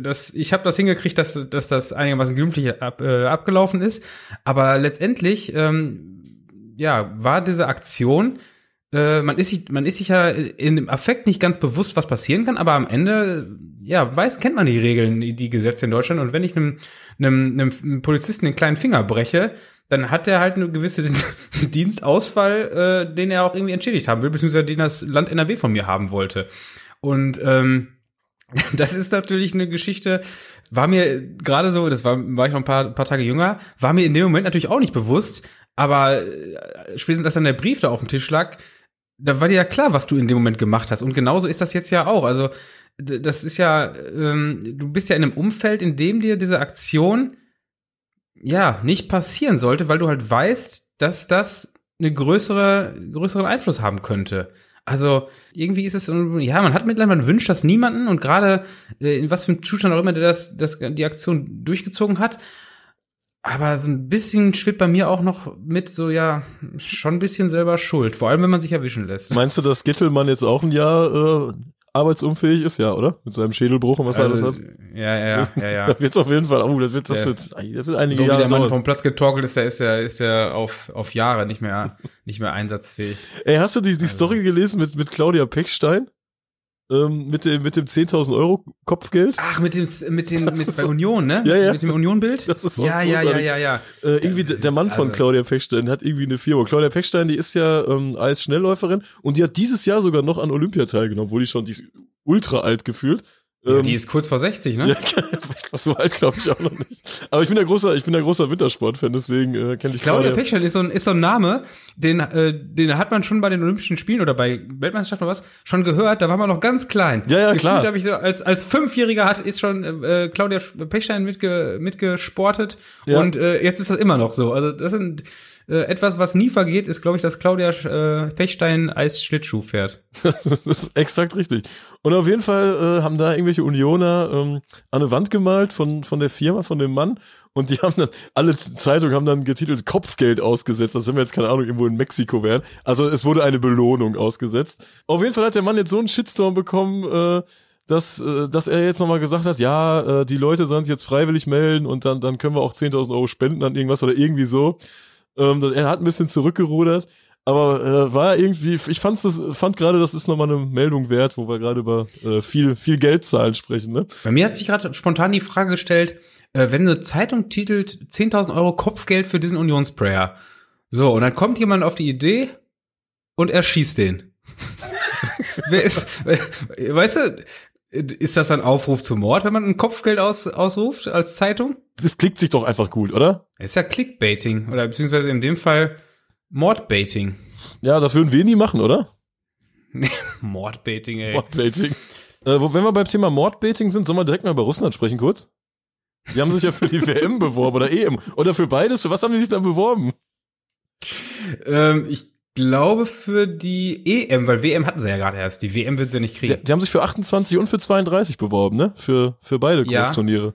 das, ich habe das hingekriegt, dass, dass das einigermaßen glimpflich ab, äh, abgelaufen ist. Aber letztendlich ähm, ja, war diese Aktion, äh, man ist sich, man ist sich ja in dem Affekt nicht ganz bewusst, was passieren kann, aber am Ende, ja, weiß, kennt man die Regeln, die, die Gesetze in Deutschland. Und wenn ich einem, einem, einem Polizisten den kleinen Finger breche, dann hat er halt eine gewisse Dienstausfall, äh, den er auch irgendwie entschädigt haben will, beziehungsweise den das Land NRW von mir haben wollte. Und ähm, das ist natürlich eine Geschichte, war mir gerade so, das war, war ich noch ein paar, paar Tage jünger, war mir in dem Moment natürlich auch nicht bewusst, aber äh, spätestens als dann der Brief da auf dem Tisch lag, da war dir ja klar, was du in dem Moment gemacht hast. Und genauso ist das jetzt ja auch. Also, das ist ja, ähm, du bist ja in einem Umfeld, in dem dir diese Aktion ja nicht passieren sollte, weil du halt weißt, dass das eine größere, größeren Einfluss haben könnte. Also irgendwie ist es, ja, man hat mittlerweile, man wünscht das niemanden und gerade äh, in was für einem Zustand auch immer, der das, das die Aktion durchgezogen hat. Aber so ein bisschen schwirrt bei mir auch noch mit so, ja, schon ein bisschen selber schuld. Vor allem, wenn man sich erwischen lässt. Meinst du, dass Gittelmann jetzt auch ein Jahr äh, arbeitsunfähig ist? Ja, oder? Mit seinem Schädelbruch und was also, er alles hat? Ja, ja, ja, ja. da wird's auf jeden Fall, oh, das wird, das wird, das wird einige so Jahre wie der Mann dauern. vom Platz getorkelt ist, der ist ja, ist ja auf, auf Jahre nicht mehr, nicht mehr einsatzfähig. Ey, hast du die, die also. Story gelesen mit, mit Claudia Pechstein? Ähm, mit dem mit dem 10.000 Euro Kopfgeld. Ach, mit dem mit dem mit bei Union, ne? Ja, ja. Mit dem Union-Bild. Das ist ja, ja, ja, ja, ja. Äh, irgendwie das der Mann von also Claudia Pechstein hat irgendwie eine Firma. Claudia Pechstein, die ist ja ähm, Eisschnellläuferin und die hat dieses Jahr sogar noch an Olympia teilgenommen, wo die schon die ist ultra alt gefühlt. Ja, die ähm, ist kurz vor 60, ne? Ja, was so alt glaube ich auch noch nicht. Aber ich bin der großer, ich bin der großer Wintersportfan, deswegen äh, kenne ich Claudia Pechstein ist so ein ist so ein Name, den äh, den hat man schon bei den Olympischen Spielen oder bei Weltmeisterschaften oder was schon gehört. Da war man noch ganz klein. Ja, ja, klar. Gefühlt, ich so, als als Fünfjähriger hat ist schon äh, Claudia Pechstein mitge, mitgesportet ja. und äh, jetzt ist das immer noch so. Also das sind äh, etwas, was nie vergeht, ist, glaube ich, dass Claudia äh, Pechstein als Schlittschuh fährt. das ist exakt richtig. Und auf jeden Fall äh, haben da irgendwelche Unioner ähm, an eine Wand gemalt von, von der Firma, von dem Mann. Und die haben dann, alle Zeitungen haben dann getitelt Kopfgeld ausgesetzt, als wenn wir jetzt, keine Ahnung, irgendwo in Mexiko wären. Also es wurde eine Belohnung ausgesetzt. Auf jeden Fall hat der Mann jetzt so einen Shitstorm bekommen, äh, dass, äh, dass er jetzt nochmal gesagt hat, ja, äh, die Leute sollen sich jetzt freiwillig melden und dann, dann können wir auch 10.000 Euro spenden an irgendwas oder irgendwie so. Ähm, er hat ein bisschen zurückgerudert, aber äh, war irgendwie, ich fand's das, fand gerade, das ist nochmal eine Meldung wert, wo wir gerade über äh, viel, viel Geldzahlen sprechen. Ne? Bei mir hat sich gerade spontan die Frage gestellt, äh, wenn eine Zeitung titelt 10.000 Euro Kopfgeld für diesen Unionsprayer. So, und dann kommt jemand auf die Idee und er schießt den. Wer ist, weißt du, ist das ein Aufruf zum Mord, wenn man ein Kopfgeld aus, ausruft als Zeitung? Das klickt sich doch einfach gut, oder? Ist ja Clickbaiting oder beziehungsweise in dem Fall Mordbaiting. Ja, das würden wir nie machen, oder? Mordbaiting, ey. Mordbaiting. Äh, wenn wir beim Thema Mordbaiting sind, sollen wir direkt mal über Russland sprechen kurz? Die haben sich ja für die WM beworben oder EM. Oder für beides. Für was haben die sich dann beworben? Ähm, ich glaube für die EM, weil WM hatten sie ja gerade erst. Die WM wird sie ja nicht kriegen. Die, die, haben sich für 28 und für 32 beworben, ne? Für, für beide Großturniere.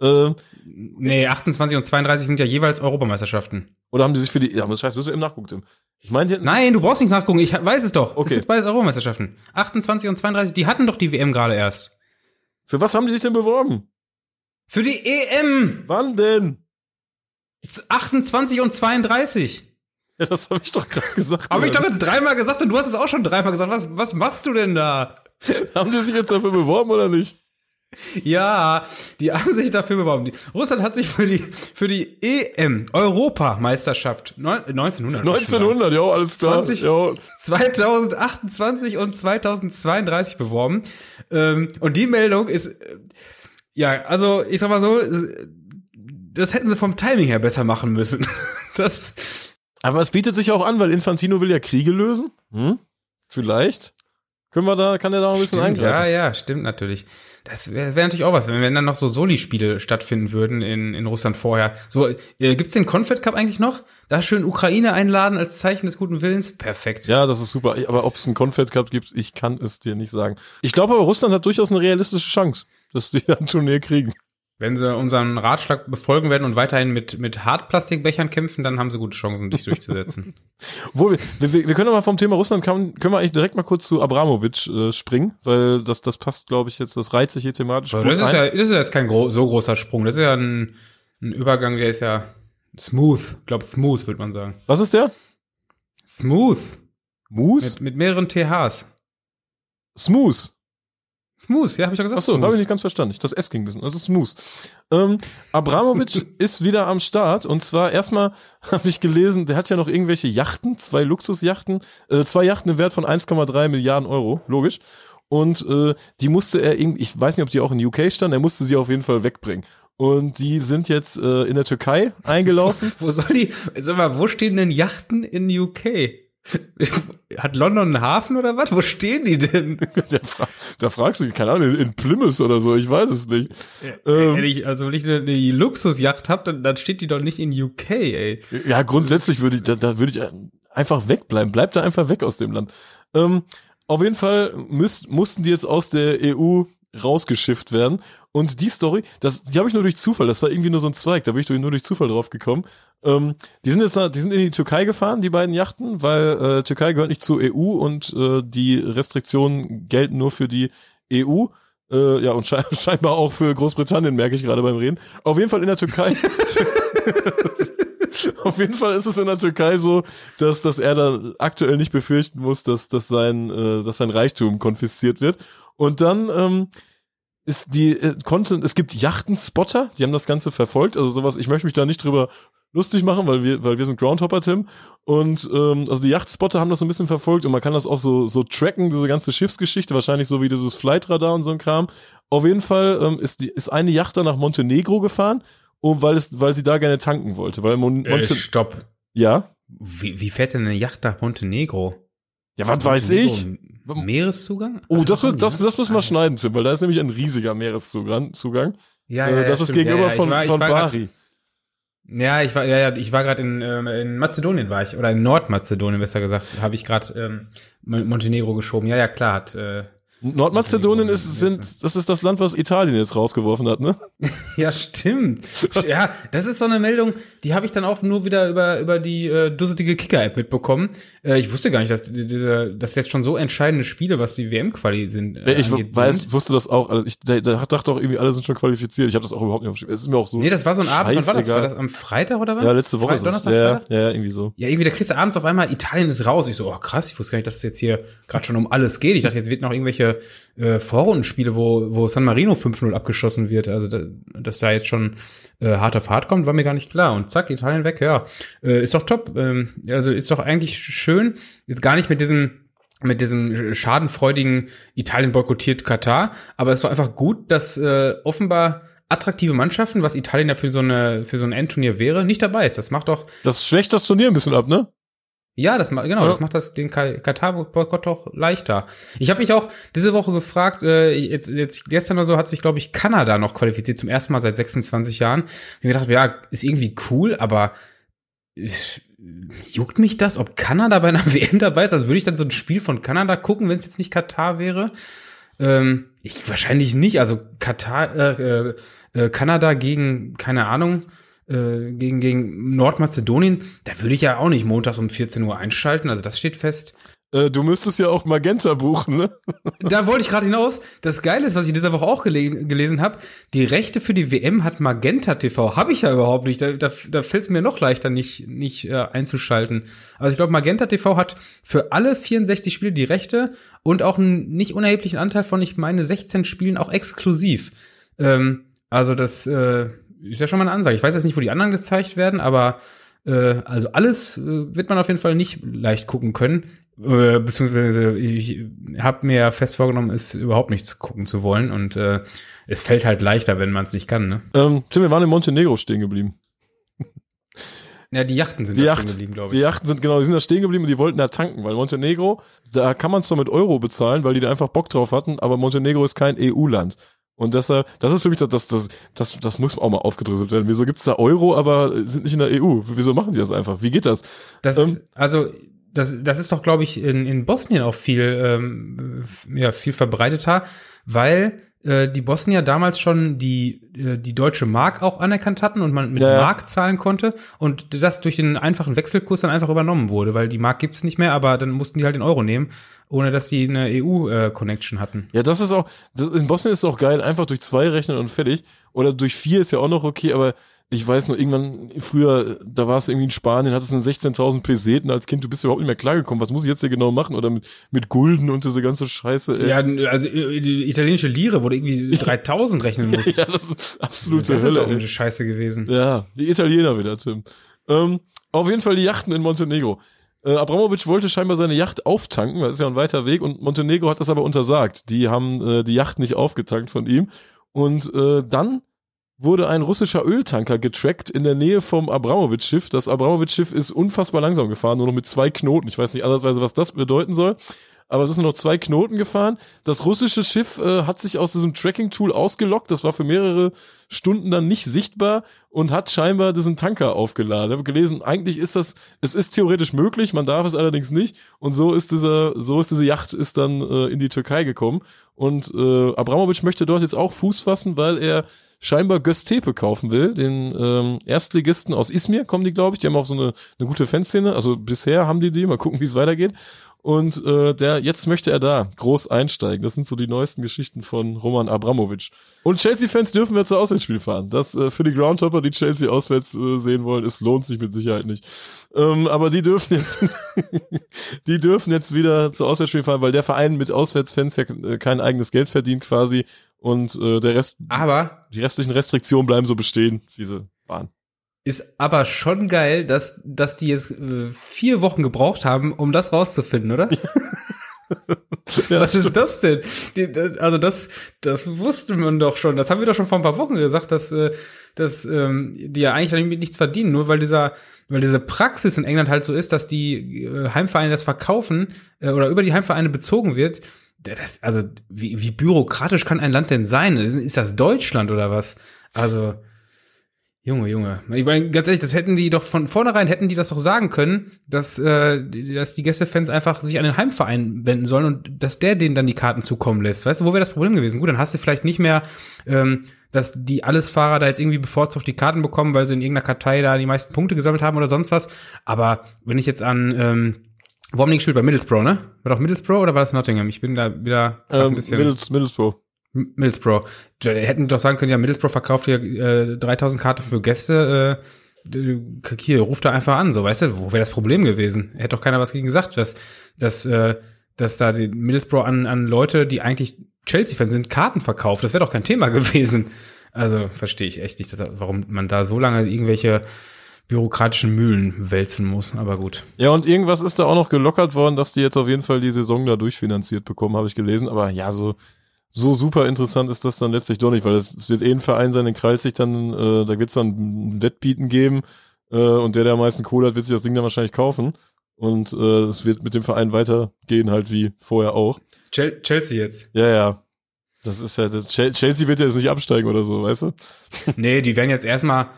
Ja. Äh, nee, 28 und 32 sind ja jeweils Europameisterschaften. Oder haben die sich für die, ja, das heißt, müssen wir eben nachgucken, Ich meine, Nein, du brauchst nichts nachgucken, ich weiß es doch. Okay. Das sind beides Europameisterschaften. 28 und 32, die hatten doch die WM gerade erst. Für was haben die sich denn beworben? Für die EM! Wann denn? 28 und 32. Ja, das habe ich doch gerade gesagt. Habe ich doch jetzt dreimal gesagt und du hast es auch schon dreimal gesagt. Was, was machst du denn da? haben die sich jetzt dafür beworben oder nicht? Ja, die haben sich dafür beworben. Die, Russland hat sich für die für die EM Europameisterschaft 1900 1900, ja, alles klar. 20, ja. 2028 und 2032 beworben. Ähm, und die Meldung ist äh, ja, also ich sag mal so, das hätten sie vom Timing her besser machen müssen. Das Aber es bietet sich auch an, weil Infantino will ja Kriege lösen. Hm? Vielleicht. Können wir da, kann er da noch ein bisschen Stimmt, eingreifen? ja, ja, stimmt natürlich. Das wäre wär natürlich auch was, wenn, wenn dann noch so Soli-Spiele stattfinden würden in, in Russland vorher. So, äh, gibt's den Confed Cup eigentlich noch? Da schön Ukraine einladen als Zeichen des guten Willens? Perfekt. Ja, das ist super. Aber ob es einen Confed Cup gibt, ich kann es dir nicht sagen. Ich glaube aber, Russland hat durchaus eine realistische Chance, dass die ein Turnier kriegen. Wenn sie unseren Ratschlag befolgen werden und weiterhin mit, mit Hartplastikbechern kämpfen, dann haben sie gute Chancen, dich durchzusetzen. Wo wir, wir, wir können aber vom Thema Russland kann, können wir eigentlich direkt mal kurz zu Abramowitsch äh, springen, weil das, das passt, glaube ich, jetzt, das reizt sich hier thematisch. Aber das ist ein. ja, das ist ja jetzt kein gro so großer Sprung. Das ist ja ein, ein Übergang, der ist ja smooth. Ich glaube, smooth, würde man sagen. Was ist der? Smooth. Moose? Mit, mit mehreren THs. Smooth. Smooth, ja, habe ich ja gesagt. Achso, habe ich nicht ganz verstanden. Das S ging ein bisschen. Das ist smooth. Ähm, Abramowitsch ist wieder am Start. Und zwar erstmal habe ich gelesen, der hat ja noch irgendwelche Yachten, zwei Luxusjachten, äh, zwei Yachten im Wert von 1,3 Milliarden Euro, logisch. Und äh, die musste er irgendwie, ich weiß nicht, ob die auch in UK standen, er musste sie auf jeden Fall wegbringen. Und die sind jetzt äh, in der Türkei eingelaufen. Wo soll die, sag mal, wo stehen denn Yachten in UK? Hat London einen Hafen oder was? Wo stehen die denn? da, fra da fragst du mich, keine Ahnung, in Plymouth oder so, ich weiß es nicht. Ähm, Wenn ich, also wenn ich eine, eine Luxusjacht hab, dann, dann steht die doch nicht in UK, ey. Ja, grundsätzlich würde ich, da, da würde ich einfach wegbleiben. Bleib da einfach weg aus dem Land. Ähm, auf jeden Fall müsst, mussten die jetzt aus der EU rausgeschifft werden. Und die Story, das, die habe ich nur durch Zufall, das war irgendwie nur so ein Zweig, da bin ich nur durch Zufall drauf gekommen. Ähm, die sind jetzt da, die sind in die Türkei gefahren, die beiden Yachten, weil äh, Türkei gehört nicht zur EU und äh, die Restriktionen gelten nur für die EU. Äh, ja, und schei scheinbar auch für Großbritannien, merke ich gerade beim Reden. Auf jeden Fall in der Türkei. Auf jeden Fall ist es in der Türkei so, dass, dass er da aktuell nicht befürchten muss, dass, dass, sein, äh, dass sein Reichtum konfisziert wird. Und dann ähm, ist die äh, konnte es gibt Yachtenspotter, die haben das Ganze verfolgt, also sowas. Ich möchte mich da nicht drüber lustig machen, weil wir weil wir sind Groundhopper Tim und ähm, also die Yachtspotter haben das so ein bisschen verfolgt und man kann das auch so so tracken diese ganze Schiffsgeschichte wahrscheinlich so wie dieses Flightradar und so ein Kram. Auf jeden Fall ähm, ist die ist eine Yacht da nach Montenegro gefahren, um weil es weil sie da gerne tanken wollte, weil Mon Äh, Monte stopp. ja Wie, wie fährt denn eine Yacht nach Montenegro? ja was weiß ich. Meereszugang? Oh, das, wird, das, das müssen wir schneiden, Tim, weil da ist nämlich ein riesiger Meereszugang. Zugang. Ja, äh, ja, ja, das ist stimmt. gegenüber ja, ja. von, war, von grad- Bari. Ja, ich war, ja, ja, ich war gerade in, ähm, in Mazedonien war ich, oder in Nordmazedonien besser gesagt, habe ich gerade ähm, Mon- Montenegro geschoben. Ja, ja, klar, hat, äh, Nordmazedonien ist, sind, das ist das Land, was Italien jetzt rausgeworfen hat, ne? ja, stimmt. ja, das ist so eine Meldung, die habe ich dann auch nur wieder über über die äh, dusselige Kicker-App mitbekommen. Äh, ich wusste gar nicht, dass die- diese, dass jetzt schon so entscheidende Spiele, was die WM-Quali sind. Äh, ich angeht, weiß, sind. wusste das auch. Also ich da, da dachte auch irgendwie, alle sind schon qualifiziert. Ich habe das auch überhaupt nicht aufgeschrieben. Es ist mir auch so. Nee, das war so ein Abend, wann war das? War das am Freitag oder was? Ja, letzte Woche. Fre ist es. Donnerstag, ja, Freitag? ja, ja, irgendwie so. Ja, irgendwie, da kriegst du abends auf einmal, Italien ist raus. Ich so, oh krass, ich wusste gar nicht, dass es jetzt hier gerade schon um alles geht. Ich dachte, jetzt wird noch irgendwelche äh, Vorrundenspiele, wo, wo San Marino 5-0 abgeschossen wird. Also, da, dass da jetzt schon äh, hart auf hart kommt, war mir gar nicht klar. Und zack, Italien weg, ja. Äh, ist doch top. Ähm, also ist doch eigentlich schön. Jetzt gar nicht mit diesem mit diesem schadenfreudigen Italien boykottiert Katar, aber es doch einfach gut, dass äh, offenbar attraktive Mannschaften, was Italien ja für so eine für so ein Endturnier wäre, nicht dabei ist. Das macht doch Das schwächt das Turnier ein bisschen ab, ne? Ja, das ma- genau, Ja. das macht das den Ka- Katar-Boykott doch leichter. Ich habe mich auch diese Woche gefragt, äh, jetzt, jetzt gestern oder so hat sich, glaube ich, Kanada noch qualifiziert zum ersten Mal seit 26 Jahren. Ich mir gedacht, ja, ist irgendwie cool, aber äh, juckt mich das, ob Kanada bei einer WM dabei ist? Also würde ich dann so ein Spiel von Kanada gucken, wenn es jetzt nicht Katar wäre? Ähm, ich wahrscheinlich nicht. Also Katar, äh, äh, äh, Kanada gegen, keine Ahnung, äh, gegen, gegen Nordmazedonien, da würde ich ja auch nicht montags um 14 Uhr einschalten, also das steht fest. Äh, du müsstest ja auch Magenta buchen, ne? Da wollte ich gerade hinaus. Das Geile ist, was ich diese Woche auch gele gelesen habe, die Rechte für die WM hat Magenta TV. Habe ich ja überhaupt nicht. Da, da, da fällt es mir noch leichter, nicht, nicht äh, einzuschalten. Also ich glaube, Magenta TV hat für alle 64 Spiele die Rechte und auch einen nicht unerheblichen Anteil von, ich meine, 16 Spielen auch exklusiv. Ähm, also das äh, ist ja schon mal eine Ansage. Ich weiß jetzt nicht, wo die anderen gezeigt werden, aber äh, also alles äh, wird man auf jeden Fall nicht leicht gucken können. Äh, beziehungsweise ich habe mir ja fest vorgenommen, es überhaupt nicht gucken zu wollen. Und äh, es fällt halt leichter, wenn man es nicht kann. Ne? Ähm, Tim, wir waren in Montenegro stehen geblieben. Ja, die Yachten sind Die, da Yacht, stehen geblieben, glaube die ich. Yachten sind genau, die sind da stehen geblieben und die wollten da tanken, weil Montenegro, da kann man zwar mit Euro bezahlen, weil die da einfach Bock drauf hatten, aber Montenegro ist kein EU-Land. Und deshalb, das ist für mich das, das, das, das, das muss auch mal aufgedröselt werden. Wieso gibt's da Euro, aber sind nicht in der EU? Wieso machen die das einfach? Wie geht das? Das Ähm, ist, also, das, das ist doch, glaube ich, in, in Bosnien auch viel, ähm, ja, viel verbreiteter, weil äh, die Bosnier damals schon die, äh, die deutsche Mark auch anerkannt hatten und man mit Ja, ja. Mark zahlen konnte und das durch den einfachen Wechselkurs dann einfach übernommen wurde, weil die Mark gibt's nicht mehr, aber dann mussten die halt den Euro nehmen, ohne dass die eine EU-Connection hatten. Ja, das ist auch, das, in Bosnien ist es auch geil, einfach durch zwei rechnen und fertig. Oder durch vier ist ja auch noch okay, aber ich weiß nur, irgendwann früher, da war es irgendwie in Spanien, hattest du 16.000 Peseten als Kind, du bist überhaupt nicht mehr klargekommen. Was muss ich jetzt hier genau machen? Oder mit, mit Gulden und diese ganze Scheiße. ey. Ja, also äh, die italienische Lire, wo du irgendwie 3000 rechnen musst. ja das ist absolute das ist Hölle. doch ey. eine Scheiße gewesen. Ja, die Italiener wieder, Tim. Ähm, auf jeden Fall die Yachten in Montenegro. Äh, Abramovic wollte scheinbar seine Yacht auftanken, das ist ja ein weiter Weg, und Montenegro hat das aber untersagt. Die haben äh, die Yacht nicht aufgetankt von ihm. Und äh, dann wurde ein russischer Öltanker getrackt in der Nähe vom Abramovic-Schiff. Das Abramovic-Schiff ist unfassbar langsam gefahren, nur noch mit zwei Knoten. Ich weiß nicht andersweise, was das bedeuten soll. Aber es sind noch zwei Knoten gefahren. Das russische Schiff äh, hat sich aus diesem Tracking-Tool ausgelockt. Das war für mehrere Stunden dann nicht sichtbar und hat scheinbar diesen Tanker aufgeladen. Ich habe gelesen, eigentlich ist das, es ist theoretisch möglich, man darf es allerdings nicht. Und so ist dieser, so ist diese Yacht ist dann äh, in die Türkei gekommen. Und äh, Abramovic möchte dort jetzt auch Fuß fassen, weil er scheinbar Göztepe kaufen will, den ähm, Erstligisten aus Izmir kommen die, glaube ich. Die haben auch so eine, eine gute Fanszene. Also bisher haben die die. Mal gucken, wie es weitergeht. Und äh, der jetzt möchte er da groß einsteigen. Das sind so die neuesten Geschichten von Roman Abramovic. Und Chelsea-Fans dürfen wir zur Auswärtsspiel fahren. Das äh, für die Groundhopper, die Chelsea auswärts äh, sehen wollen, es lohnt sich mit Sicherheit nicht. Ähm, aber die dürfen jetzt, die dürfen jetzt wieder zur Auswärtsspiel fahren, weil der Verein mit Auswärtsfans ja äh, kein eigenes Geld verdient quasi und äh, der Rest, Aber die restlichen Restriktionen bleiben so bestehen, wie sie waren. ist aber schon geil, dass, dass die jetzt äh, vier Wochen gebraucht haben, um das rauszufinden, oder? Ja, Was ist das denn? Also das, das wusste man doch schon. Das haben wir doch schon vor ein paar Wochen gesagt, dass, äh, dass ähm, die ja eigentlich damit nichts verdienen, nur weil dieser, weil diese Praxis in England halt so ist, dass die äh, Heimvereine das verkaufen äh, oder über die Heimvereine bezogen wird. Das, also wie, wie bürokratisch kann ein Land denn sein? Ist das Deutschland oder was? Also Junge, Junge. Ich meine, ganz ehrlich, das hätten die doch von vornherein hätten die das doch sagen können, dass, äh, dass die Gästefans einfach sich an den Heimverein wenden sollen und dass der denen dann die Karten zukommen lässt. Weißt du, wo wäre das Problem gewesen? Gut, dann hast du vielleicht nicht mehr, ähm, dass die Allesfahrer da jetzt irgendwie bevorzugt die Karten bekommen, weil sie in irgendeiner Kartei da die meisten Punkte gesammelt haben oder sonst was. Aber wenn ich jetzt an, ähm, wo haben die gespielt? Bei Middlesbrough, ne? War doch Middlesbrough oder war das Nottingham? Ich bin da wieder Ähm, ein bisschen. Middles, Middlesbrough. Middlesbrough. Hätten doch sagen können, ja, Middlesbrough verkauft hier äh, 3000 Karten für Gäste. Äh, hier, ruft da einfach an, so, weißt du, wo wäre das Problem gewesen? Hätte doch keiner was gegen gesagt, dass, dass, äh, dass da die Middlesbrough an, an Leute, die eigentlich Chelsea-Fans sind, Karten verkauft. Das wäre doch kein Thema gewesen. Also verstehe ich echt nicht, dass, warum man da so lange irgendwelche bürokratischen Mühlen wälzen muss, aber gut. Ja, und irgendwas ist da auch noch gelockert worden, dass die jetzt auf jeden Fall die Saison da durchfinanziert bekommen, habe ich gelesen. Aber ja, so, so super interessant ist das dann letztlich doch nicht, weil es, wird eh ein Verein sein, den krallt sich dann, äh, da wird es dann ein Wettbieten geben äh, und der, der am meisten Kohle hat, wird sich das Ding dann wahrscheinlich kaufen. Und äh, es wird mit dem Verein weitergehen, halt wie vorher auch. Chel Chelsea jetzt. Ja, ja. Das ist ja, das, Chel- Chelsea wird ja jetzt nicht absteigen oder so, weißt du? nee, die werden jetzt erstmal,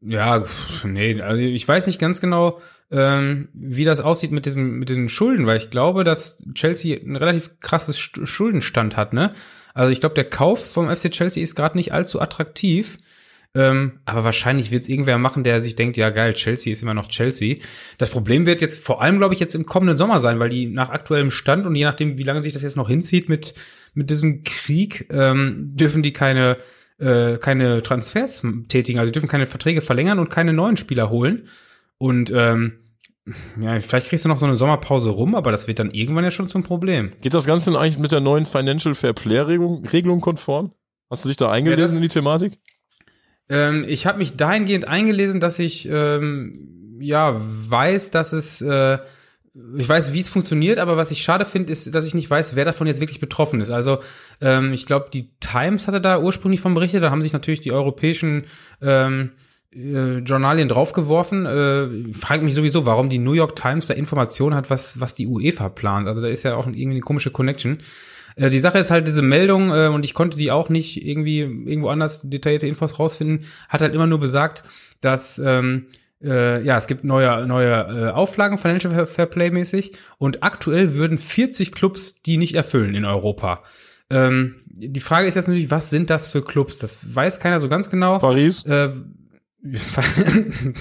ja, nee, also ich weiß nicht ganz genau, ähm, wie das aussieht mit diesem, mit den Schulden, weil ich glaube, dass Chelsea ein relativ krasses St- Schuldenstand hat, ne? Also ich glaube, der Kauf vom FC Chelsea ist gerade nicht allzu attraktiv. Ähm, aber wahrscheinlich wird es irgendwer machen, der sich denkt, ja geil, Chelsea ist immer noch Chelsea. Das Problem wird jetzt vor allem, glaube ich, jetzt im kommenden Sommer sein, weil die nach aktuellem Stand und je nachdem, wie lange sich das jetzt noch hinzieht mit, mit diesem Krieg, ähm, dürfen die keine, äh, keine Transfers tätigen. Also die dürfen keine Verträge verlängern und keine neuen Spieler holen. Und ähm, ja, vielleicht kriegst du noch so eine Sommerpause rum, aber das wird dann irgendwann ja schon zum Problem. Geht das Ganze denn eigentlich mit der neuen Financial Fair Play Regelung, Regelung konform? Hast du dich da eingelesen das- in die Thematik? Ähm, ich habe mich dahingehend eingelesen, dass ich ähm, ja weiß, dass es äh, ich weiß, wie es funktioniert, aber was ich schade finde, ist, dass ich nicht weiß, wer davon jetzt wirklich betroffen ist. Also ähm, ich glaube, die Times hatte da ursprünglich von berichtet. Da haben sich natürlich die europäischen ähm, äh, Journalien draufgeworfen. Äh, frage mich sowieso, warum die New York Times da Informationen hat, was, was die UEFA plant. Also da ist ja auch irgendwie eine komische Connection. Äh, die Sache ist halt diese Meldung, äh, und ich konnte die auch nicht irgendwie irgendwo anders detaillierte Infos rausfinden, hat halt immer nur besagt, dass ähm, äh, ja, es gibt neue, neue äh, Auflagen Financial Fair Play mäßig und aktuell würden 40 Clubs die nicht erfüllen in Europa. Ähm, die Frage ist jetzt natürlich, was sind das für Clubs? Das weiß keiner so ganz genau. Paris? Äh,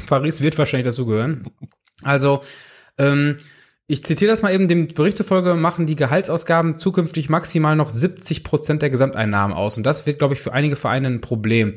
Paris wird wahrscheinlich dazu gehören. Also, ähm, ich zitiere das mal eben, dem Bericht zufolge machen die Gehaltsausgaben zukünftig maximal noch 70 Prozent der Gesamteinnahmen aus. Und das wird, glaube ich, für einige Vereine ein Problem.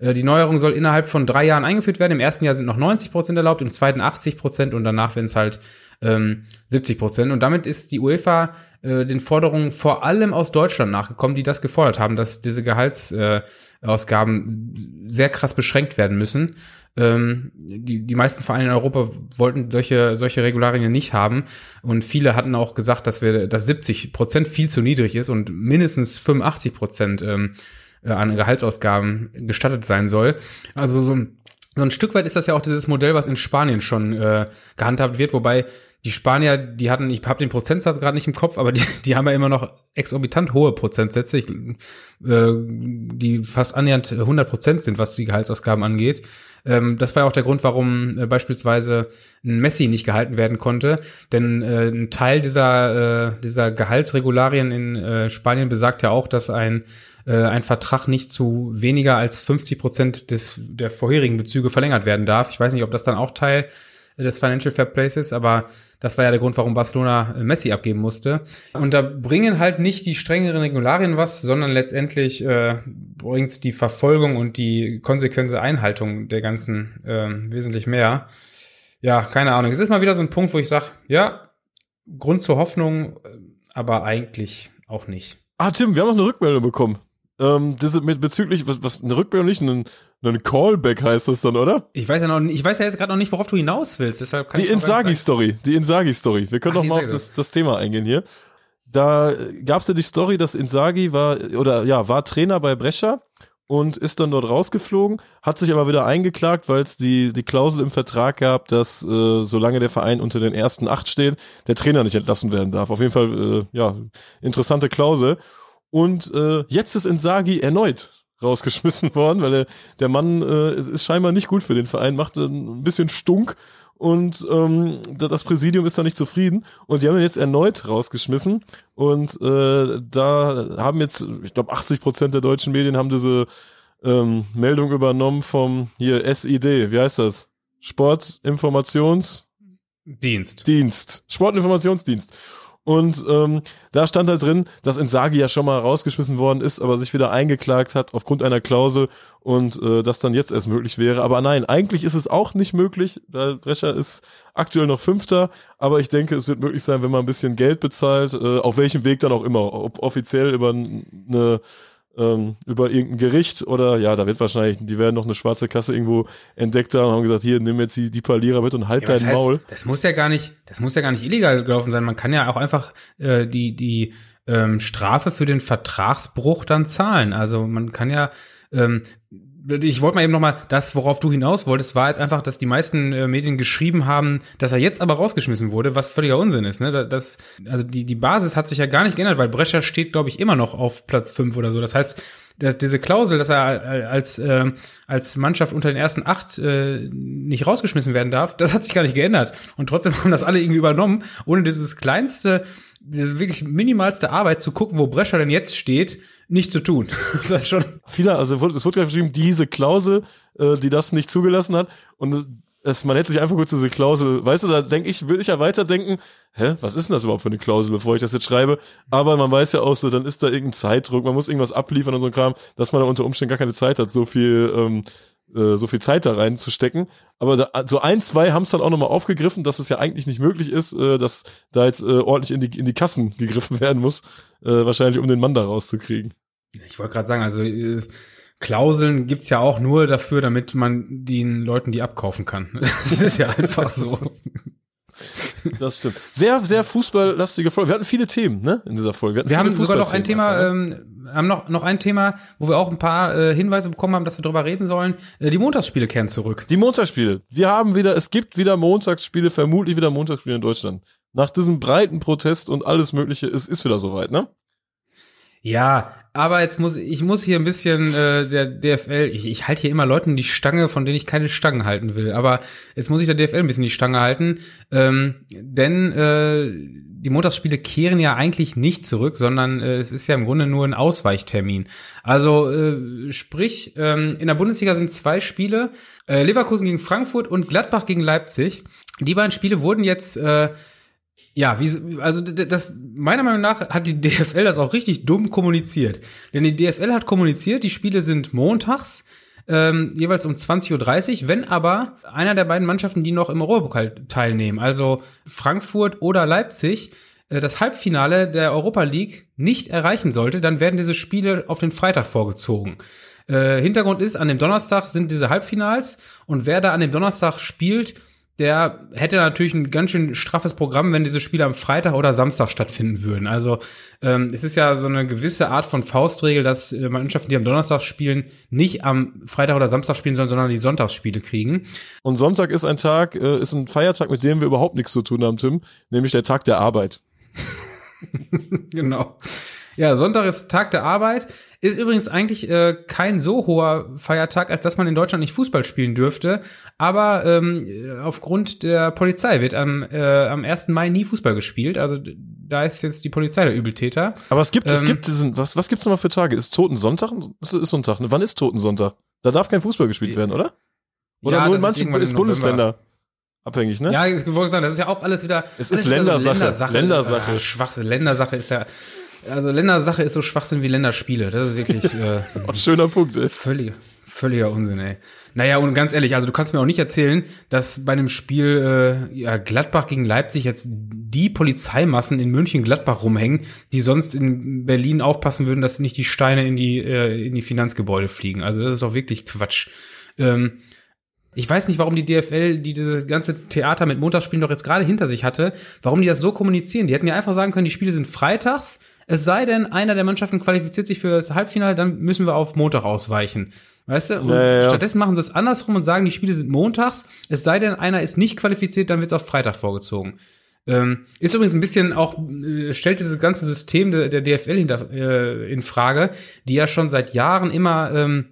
Äh, die Neuerung soll innerhalb von drei Jahren eingeführt werden. Im ersten Jahr sind noch 90 Prozent erlaubt, im zweiten 80 Prozent und danach werden es halt ähm, 70 Prozent. Und damit ist die UEFA äh, den Forderungen vor allem aus Deutschland nachgekommen, die das gefordert haben, dass diese Gehaltsausgaben äh, sehr krass beschränkt werden müssen. Ähm, die, die meisten Vereine in Europa wollten solche, solche Regularien nicht haben. Und viele hatten auch gesagt, dass wir, dass 70 Prozent viel zu niedrig ist und mindestens 85 Prozent ähm, äh, an Gehaltsausgaben gestattet sein soll. Also so ein, so ein Stück weit ist das ja auch dieses Modell, was in Spanien schon äh, gehandhabt wird, wobei die Spanier, die hatten, ich habe den Prozentsatz gerade nicht im Kopf, aber die, die haben ja immer noch exorbitant hohe Prozentsätze, ich, äh, die fast annähernd 100 Prozent sind, was die Gehaltsausgaben angeht. Ähm, das war ja auch der Grund, warum äh, beispielsweise ein Messi nicht gehalten werden konnte, denn äh, ein Teil dieser äh, dieser Gehaltsregularien in äh, Spanien besagt ja auch, dass ein äh, ein Vertrag nicht zu weniger als 50 Prozent des der vorherigen Bezüge verlängert werden darf. Ich weiß nicht, ob das dann auch Teil des Financial Fair Plays ist, aber das war ja der Grund, warum Barcelona äh, Messi abgeben musste. Und da bringen halt nicht die strengeren Regularien was, sondern letztendlich äh, bringt die Verfolgung und die konsequente Einhaltung der ganzen äh, wesentlich mehr. Ja, keine Ahnung. Es ist mal wieder so ein Punkt, wo ich sage, ja, Grund zur Hoffnung, äh, aber eigentlich auch nicht. Ah, Tim, wir haben noch eine Rückmeldung bekommen. Ähm, das ist mit bezüglich, was, was eine Rückmeldung nicht, ein, ein Callback heißt das dann, oder? Ich weiß ja noch, ich weiß ja jetzt gerade noch nicht, worauf du hinaus willst. Deshalb kann die Insagi-Story, die Insagi-Story. Wir können Ach, doch mal auf das, das Thema eingehen hier. Da gab's ja die Story, dass Insagi war, oder ja, war Trainer bei Brescia und ist dann dort rausgeflogen, hat sich aber wieder eingeklagt, weil es die, die Klausel im Vertrag gab, dass äh, solange der Verein unter den ersten acht steht, der Trainer nicht entlassen werden darf. Auf jeden Fall, äh, ja, interessante Klausel. Und äh, jetzt ist Insagi erneut rausgeschmissen worden, weil er, der Mann äh, ist, ist scheinbar nicht gut für den Verein, macht ein bisschen Stunk und ähm, das Präsidium ist da nicht zufrieden und die haben ihn jetzt erneut rausgeschmissen und äh, da haben jetzt, ich glaube 80 Prozent der deutschen Medien haben diese ähm, Meldung übernommen vom hier SID, wie heißt das? Sportinformations Dienst. Dienst. Sportinformationsdienst. Und ähm, da stand halt drin, dass Insagi ja schon mal rausgeschmissen worden ist, aber sich wieder eingeklagt hat aufgrund einer Klausel und äh, das dann jetzt erst möglich wäre. Aber nein, eigentlich ist es auch nicht möglich, weil Brescher ist aktuell noch Fünfter, aber ich denke, es wird möglich sein, wenn man ein bisschen Geld bezahlt, äh, auf welchem Weg dann auch immer, ob offiziell über eine ähm, über irgendein Gericht oder ja, da wird wahrscheinlich, die werden noch eine schwarze Kasse irgendwo entdeckt haben und haben gesagt, hier, nimm jetzt die, die Palierer mit und halt ja, dein heißt, Maul. Das muss ja gar nicht, das muss ja gar nicht illegal gelaufen sein. Man kann ja auch einfach äh, die, die ähm, Strafe für den Vertragsbruch dann zahlen. Also man kann ja, ähm, ich wollte mal eben nochmal, das, worauf du hinaus wolltest, war jetzt einfach, dass die meisten äh, Medien geschrieben haben, dass er jetzt aber rausgeschmissen wurde, was völliger Unsinn ist. Ne? Das, also die, die Basis hat sich ja gar nicht geändert, weil Brescher steht, glaube ich, immer noch auf Platz fünf oder so. Das heißt, dass diese Klausel, dass er als, äh, als Mannschaft unter den ersten acht äh, nicht rausgeschmissen werden darf, das hat sich gar nicht geändert. Und trotzdem haben das alle irgendwie übernommen, ohne dieses kleinste, diese wirklich minimalste Arbeit zu gucken, wo Brescher denn jetzt steht, nicht zu tun. das ist schon. Viele, also es wurde gerade geschrieben, diese Klausel, äh, die das nicht zugelassen hat. Und es, man hätte sich einfach kurz diese Klausel, weißt du, da denke ich, würde ich ja weiterdenken, hä, was ist denn das überhaupt für eine Klausel, bevor ich das jetzt schreibe? Aber man weiß ja auch so, dann ist da irgendein Zeitdruck, man muss irgendwas abliefern und so ein Kram, dass man da unter Umständen gar keine Zeit hat, so viel, ähm, äh, so viel Zeit da reinzustecken. Aber da, so ein, zwei haben es dann auch nochmal aufgegriffen, dass es ja eigentlich nicht möglich ist, äh, dass da jetzt äh, ordentlich in die, in die Kassen gegriffen werden muss, äh, wahrscheinlich um den Mann da rauszukriegen. Ich wollte gerade sagen, also ist, Klauseln gibt's ja auch nur dafür, damit man den Leuten die abkaufen kann. Das ist ja einfach so. Das stimmt. Sehr, sehr fußballlastige Folge. Wir hatten viele Themen, ne, in dieser Folge. Wir, wir haben sogar noch ein Thema, ne? ähm, haben noch, noch ein Thema, wo wir auch ein paar äh, Hinweise bekommen haben, dass wir darüber reden sollen. Äh, die Montagsspiele kehren zurück. Die Montagsspiele. Wir haben wieder, es gibt wieder Montagsspiele, vermutlich wieder Montagsspiele in Deutschland. Nach diesem breiten Protest und alles Mögliche, es ist wieder soweit, ne? Ja, aber jetzt muss ich muss hier ein bisschen äh, der DFL, ich, ich halte hier immer Leuten die Stange, von denen ich keine Stangen halten will, aber jetzt muss ich der DFL ein bisschen die Stange halten, ähm, denn äh, die Montagsspiele kehren ja eigentlich nicht zurück, sondern äh, es ist ja im Grunde nur ein Ausweichtermin. Also äh, sprich, ähm, in der Bundesliga sind zwei Spiele, äh, Leverkusen gegen Frankfurt und Gladbach gegen Leipzig. Die beiden Spiele wurden jetzt äh, ja, wie, also das meiner Meinung nach hat die DFL das auch richtig dumm kommuniziert. Denn die DFL hat kommuniziert, die Spiele sind montags, ähm, jeweils um 20.30 Uhr, wenn aber einer der beiden Mannschaften, die noch im Europapokal teilnehmen, also Frankfurt oder Leipzig, äh, das Halbfinale der Europa League nicht erreichen sollte, dann werden diese Spiele auf den Freitag vorgezogen. Äh, Hintergrund ist, an dem Donnerstag sind diese Halbfinals und wer da an dem Donnerstag spielt, der hätte natürlich ein ganz schön straffes Programm, wenn diese Spiele am Freitag oder Samstag stattfinden würden. Also ähm, es ist ja so eine gewisse Art von Faustregel, dass äh, Mannschaften, die am Donnerstag spielen, nicht am Freitag oder Samstag spielen sollen, sondern die Sonntagsspiele kriegen. Und Sonntag ist ein Tag, äh, ist ein Feiertag, mit dem wir überhaupt nichts zu tun haben, Tim, nämlich der Tag der Arbeit. genau. Ja, Sonntag ist Tag der Arbeit. Ist übrigens eigentlich äh, kein so hoher Feiertag, als dass man in Deutschland nicht Fußball spielen dürfte. Aber ähm, aufgrund der Polizei wird am, äh, am 1. Mai nie Fußball gespielt. Also da ist jetzt die Polizei der Übeltäter. Aber es gibt, ähm, es gibt was, was gibt's nochmal für Tage? Ist Toten Sonntag? Ist, ist Sonntag. Ne? Wann ist Toten Sonntag? Da darf kein Fußball gespielt werden, oder? Oder ja, nur in manchen ist Bundesländer abhängig, ne? Ja, ich wollte sagen, das ist ja auch alles wieder. Es ist Ländersache. Ländersache. Ländersache. Ach, Schwachsinn. Ländersache ist ja. Also Ländersache ist so Schwachsinn wie Länderspiele. Das ist wirklich äh, oh, schöner Punkt, ey. Völlig, völliger Unsinn, ey. Naja, und ganz ehrlich, also du kannst mir auch nicht erzählen, dass bei einem Spiel äh, ja, Gladbach gegen Leipzig jetzt die Polizeimassen in München Gladbach rumhängen, die sonst in Berlin aufpassen würden, dass nicht die Steine in die äh, in die Finanzgebäude fliegen. Also das ist doch wirklich Quatsch. Ähm, ich weiß nicht, warum die DFL, die dieses ganze Theater mit Montagsspielen doch jetzt gerade hinter sich hatte, warum die das so kommunizieren. Die hätten ja einfach sagen können, die Spiele sind freitags, es sei denn, einer der Mannschaften qualifiziert sich für das Halbfinale, dann müssen wir auf Montag ausweichen. Weißt du? Und ja, ja. stattdessen machen sie es andersrum und sagen, die Spiele sind montags. Es sei denn, einer ist nicht qualifiziert, dann wird es auf Freitag vorgezogen. Ähm, ist übrigens ein bisschen auch, äh, stellt dieses ganze System der, der DFL hinter, äh, in Frage, die ja schon seit Jahren immer ähm,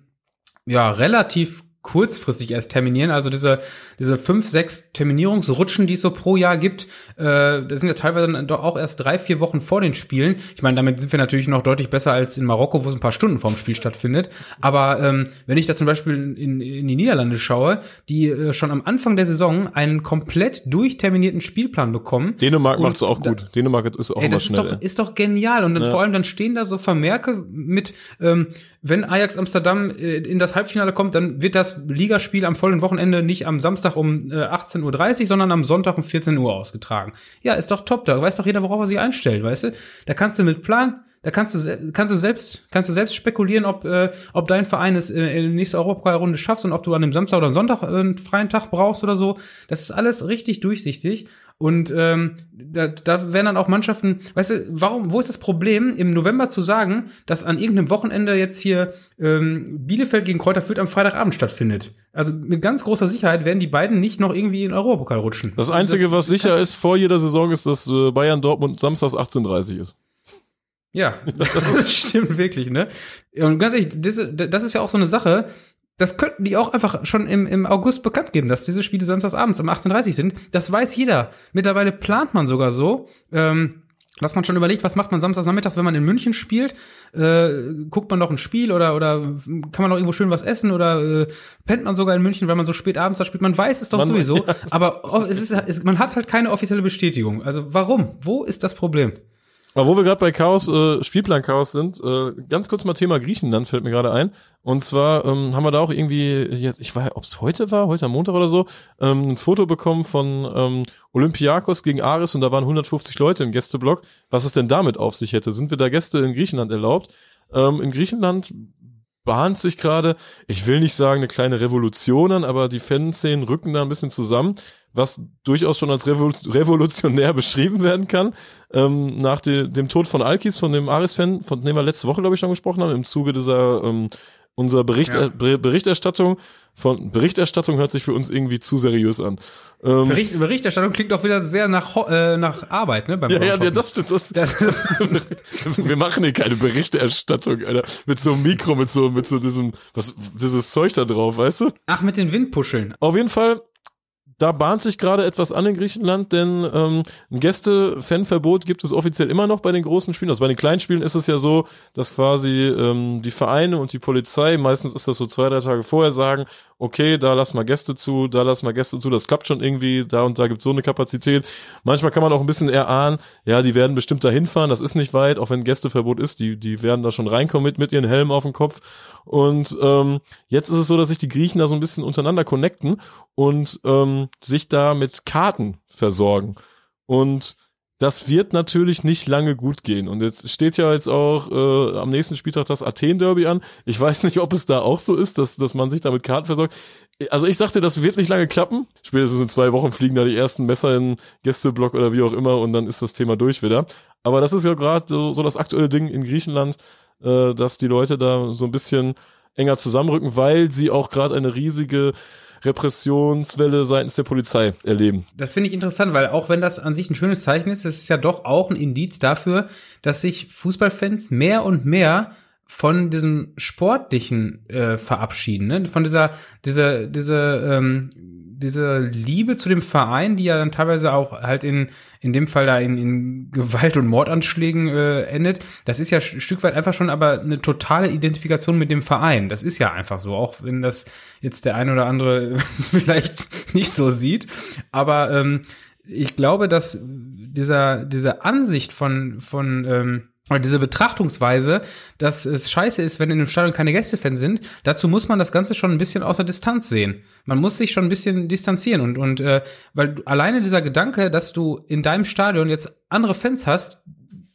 ja relativ kurzfristig erst terminieren. Also diese, diese fünf, sechs Terminierungsrutschen, die es so pro Jahr gibt, äh, das sind ja teilweise dann doch auch erst drei, vier Wochen vor den Spielen. Ich meine, damit sind wir natürlich noch deutlich besser als in Marokko, wo es ein paar Stunden vorm Spiel stattfindet. Aber ähm, wenn ich da zum Beispiel in, in die Niederlande schaue, die äh, schon am Anfang der Saison einen komplett durchterminierten Spielplan bekommen. Dänemark macht's auch gut. Da, Dänemark ist auch ey, das schnell. Ist doch, ist doch genial. Und dann ja. vor allem dann stehen da so Vermerke mit, ähm, wenn Ajax Amsterdam äh, in das Halbfinale kommt, dann wird das Ligaspiel am folgenden Wochenende nicht am Samstag um äh, 18.30 Uhr, sondern am Sonntag um 14 Uhr ausgetragen. Ja, ist doch top, da weiß doch jeder, worauf er sich einstellt, weißt du? Da kannst du mit Plan, da kannst du kannst du selbst kannst du selbst spekulieren, ob äh, ob dein Verein es äh, in der nächsten Europapokalrunde schaffst und ob du an dem Samstag oder Sonntag einen freien Tag brauchst oder so. Das ist alles richtig durchsichtig und ähm, da, da werden dann auch Mannschaften, weißt du, warum, wo ist das Problem, im November zu sagen, dass an irgendeinem Wochenende jetzt hier ähm, Bielefeld gegen Kräuter Fürth am Freitagabend stattfindet? Also mit ganz großer Sicherheit werden die beiden nicht noch irgendwie in Europapokal rutschen. Das Einzige, das, was sicher ist vor jeder Saison, ist, dass äh, Bayern Dortmund samstags 18.30 ist. Ja, das stimmt wirklich, ne? Und ganz ehrlich, das, das ist ja auch so eine Sache, das könnten die auch einfach schon im, im August bekannt geben, dass diese Spiele samstags abends um 18.30 sind. Das weiß jeder. Mittlerweile plant man sogar so, ähm, dass man schon überlegt, was macht man samstags nachmittags, wenn man in München spielt? Äh, guckt man noch ein Spiel oder, oder kann man noch irgendwo schön was essen oder äh, pennt man sogar in München, weil man so spät abends da spielt? Man weiß es doch man, sowieso, ja. aber es ist, es, man hat halt keine offizielle Bestätigung. Also warum? Wo ist das Problem? Aber wo wir gerade bei Chaos, äh, Spielplan-Chaos sind, äh, ganz kurz mal Thema Griechenland fällt mir gerade ein. Und zwar ähm, haben wir da auch irgendwie, jetzt, ich weiß, ob es heute war, heute am Montag oder so, ähm, ein Foto bekommen von ähm, Olympiakos gegen Aris und da waren 150 Leute im Gästeblock. Was es denn damit auf sich hätte? Sind wir da Gäste in Griechenland erlaubt? Ähm, in Griechenland bahnt sich gerade, ich will nicht sagen eine kleine Revolution an, aber die Fanszenen rücken da ein bisschen zusammen, was durchaus schon als revolutionär beschrieben werden kann. Ähm, nach de dem Tod von Alkis, von dem Aris-Fan, von dem wir letzte Woche, glaube ich, schon gesprochen haben, im Zuge dieser ähm, unserer Bericht, ja. Berichterstattung von Berichterstattung hört sich für uns irgendwie zu seriös an. Ähm, Bericht, Berichterstattung klingt auch wieder sehr nach äh, nach Arbeit, ne? Beim ja, ja, ja, das stimmt. Das, das wir machen hier keine Berichterstattung, Alter. Mit so einem Mikro, mit so mit so diesem was dieses Zeug da drauf, weißt du? Ach, mit den Windpuscheln. Auf jeden Fall da bahnt sich gerade etwas an in Griechenland, denn ähm, ein Gäste-Fanverbot gibt es offiziell immer noch bei den großen Spielen. Also bei den kleinen Spielen ist es ja so, dass quasi ähm, die Vereine und die Polizei, meistens ist das so zwei, drei Tage vorher, sagen, okay, da lass mal Gäste zu, da lass mal Gäste zu, das klappt schon irgendwie, da und da gibt's so eine Kapazität. Manchmal kann man auch ein bisschen erahnen, ja, die werden bestimmt da hinfahren, das ist nicht weit, auch wenn Gästeverbot ist, die, die werden da schon reinkommen mit, mit ihren Helmen auf dem Kopf. Und ähm, jetzt ist es so, dass sich die Griechen da so ein bisschen untereinander connecten und ähm, sich da mit Karten versorgen. Und das wird natürlich nicht lange gut gehen. Und jetzt steht ja jetzt auch äh, am nächsten Spieltag das Athen-Derby an. Ich weiß nicht, ob es da auch so ist, dass, dass man sich da mit Karten versorgt. Also ich sagte, das wird nicht lange klappen. Spätestens in zwei Wochen fliegen da die ersten Messer in Gästeblock oder wie auch immer und dann ist das Thema durch wieder. Aber das ist ja gerade so, so das aktuelle Ding in Griechenland, äh, dass die Leute da so ein bisschen enger zusammenrücken, weil sie auch gerade eine riesige Repressionswelle seitens der Polizei erleben. Das finde ich interessant, weil auch wenn das an sich ein schönes Zeichen ist, das ist ja doch auch ein Indiz dafür, dass sich Fußballfans mehr und mehr von diesem Sportlichen äh, verabschieden, ne? von dieser, dieser, dieser ähm, diese Liebe zu dem Verein, die ja dann teilweise auch halt in, in dem Fall da in, in Gewalt- und Mordanschlägen äh, endet, das ist ja ein Stück weit einfach schon aber eine totale Identifikation mit dem Verein. Das ist ja einfach so, auch wenn das jetzt der eine oder andere vielleicht nicht so sieht. Aber ähm, ich glaube, dass dieser, diese Ansicht von, von ähm, oder diese Betrachtungsweise, dass es scheiße ist, wenn in einem Stadion keine Gästefans sind, dazu muss man das Ganze schon ein bisschen außer Distanz sehen. Man muss sich schon ein bisschen distanzieren und, und äh, weil du, alleine dieser Gedanke, dass du in deinem Stadion jetzt andere Fans hast,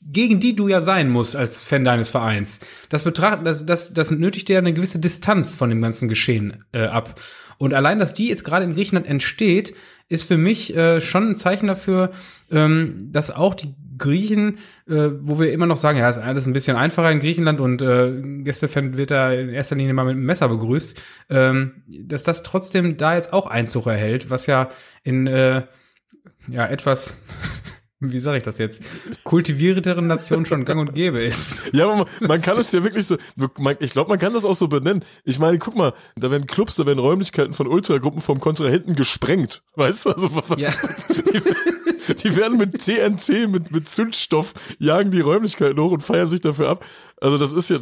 gegen die du ja sein musst als Fan deines Vereins, das betracht, das, das, das nötigt dir eine gewisse Distanz von dem ganzen Geschehen äh, ab. Und allein, dass die jetzt gerade in Griechenland entsteht, ist für mich äh, schon ein Zeichen dafür, ähm, dass auch die Griechen, äh, wo wir immer noch sagen, ja, ist alles ein bisschen einfacher in Griechenland und äh, Gästefan wird da in erster Linie mal mit einem Messer begrüßt, ähm, dass das trotzdem da jetzt auch Einzug erhält, was ja in äh, ja etwas wie sage ich das jetzt, kultivierteren Nationen schon gang und gäbe ist. Ja, man, man kann es ja wirklich so, man, ich glaube, man kann das auch so benennen. Ich meine, guck mal, da werden Clubs, da werden Räumlichkeiten von Ultragruppen vom Kontrahenten gesprengt. Weißt du, also was ja. ist das? Die werden mit TNT, mit, mit Zündstoff, jagen die Räumlichkeiten hoch und feiern sich dafür ab. Also das ist ja,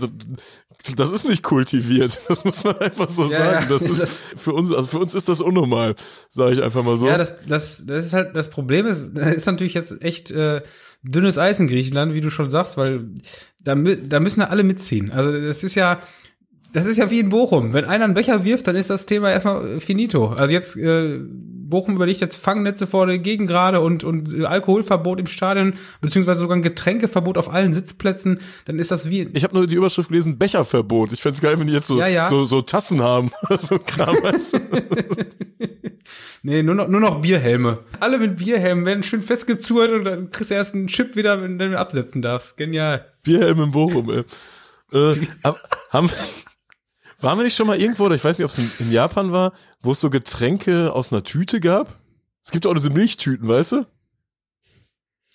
das ist nicht kultiviert. Das muss man einfach so ja, sagen. Das ist das, für uns, also für uns ist das unnormal, sage ich einfach mal so. Ja, das, das, das ist halt das Problem. Ist, das ist natürlich jetzt echt äh, dünnes Eis in Griechenland, wie du schon sagst, weil da, da müssen ja alle mitziehen. Also das ist ja das ist ja wie in Bochum. Wenn einer einen Becher wirft, dann ist das Thema erstmal finito. Also jetzt äh, Bochum überlegt jetzt Fangnetze vor der Gegend gerade und, und Alkoholverbot im Stadion, beziehungsweise sogar ein Getränkeverbot auf allen Sitzplätzen, dann ist das wie. Ich habe nur die Überschrift gelesen, Becherverbot. Ich fände geil, wenn die jetzt so, ja, ja. so, so Tassen haben. so Kram, weißt du? nee, nur noch, nur noch Bierhelme. Alle mit Bierhelmen werden schön festgezurrt und dann kriegst du erst einen Chip wieder, wenn du absetzen darfst. Genial. Bierhelm in Bochum, ey. Äh, haben, waren wir nicht schon mal irgendwo, oder ich weiß nicht, ob es in, in, Japan war, wo es so Getränke aus einer Tüte gab? Es gibt auch diese Milchtüten, weißt du?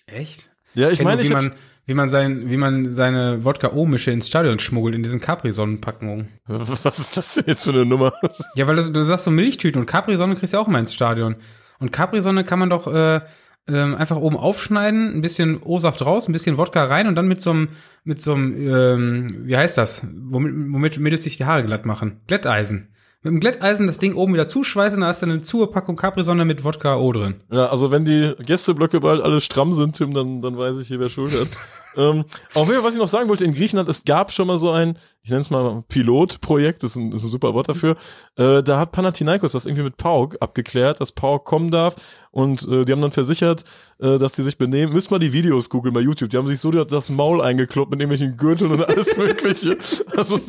Echt? Ja, ich meine, wie man, wie man sein, wie man seine Wodka-O-Mische ins Stadion schmuggelt in diesen Capri-Sonnenpackungen. Was ist das denn jetzt für eine Nummer? Ja, weil du, du sagst so Milchtüten und Capri-Sonne kriegst du ja auch immer ins Stadion. Und Capri-Sonne kann man doch äh, ähm, einfach oben aufschneiden, ein bisschen O-Saft raus, ein bisschen Wodka rein und dann mit so einem, mit so einem, ähm, wie heißt das, womit, womit mittels sich die Haare glatt machen? Glätteisen. Mit dem Glätteisen das Ding oben wieder zuschweißen, da hast du eine Zupackung Capri-Sonne mit Wodka O drin. Ja, also wenn die Gästeblöcke bald alle stramm sind, Tim, dann, dann weiß ich hier, wer schuld hat. ähm, auf jeden Fall, was ich noch sagen wollte, in Griechenland, es gab schon mal so ein, ich nenne es mal Pilotprojekt, das ist ein, ist ein super Wort dafür. Äh, da hat Panathinaikos das irgendwie mit PAOK abgeklärt, dass PAOK kommen darf und äh, die haben dann versichert, äh, dass die sich benehmen. Müsst mal die Videos googeln bei YouTube. Die haben sich so das Maul eingekloppt mit irgendwelchen Gürteln und alles mögliche. also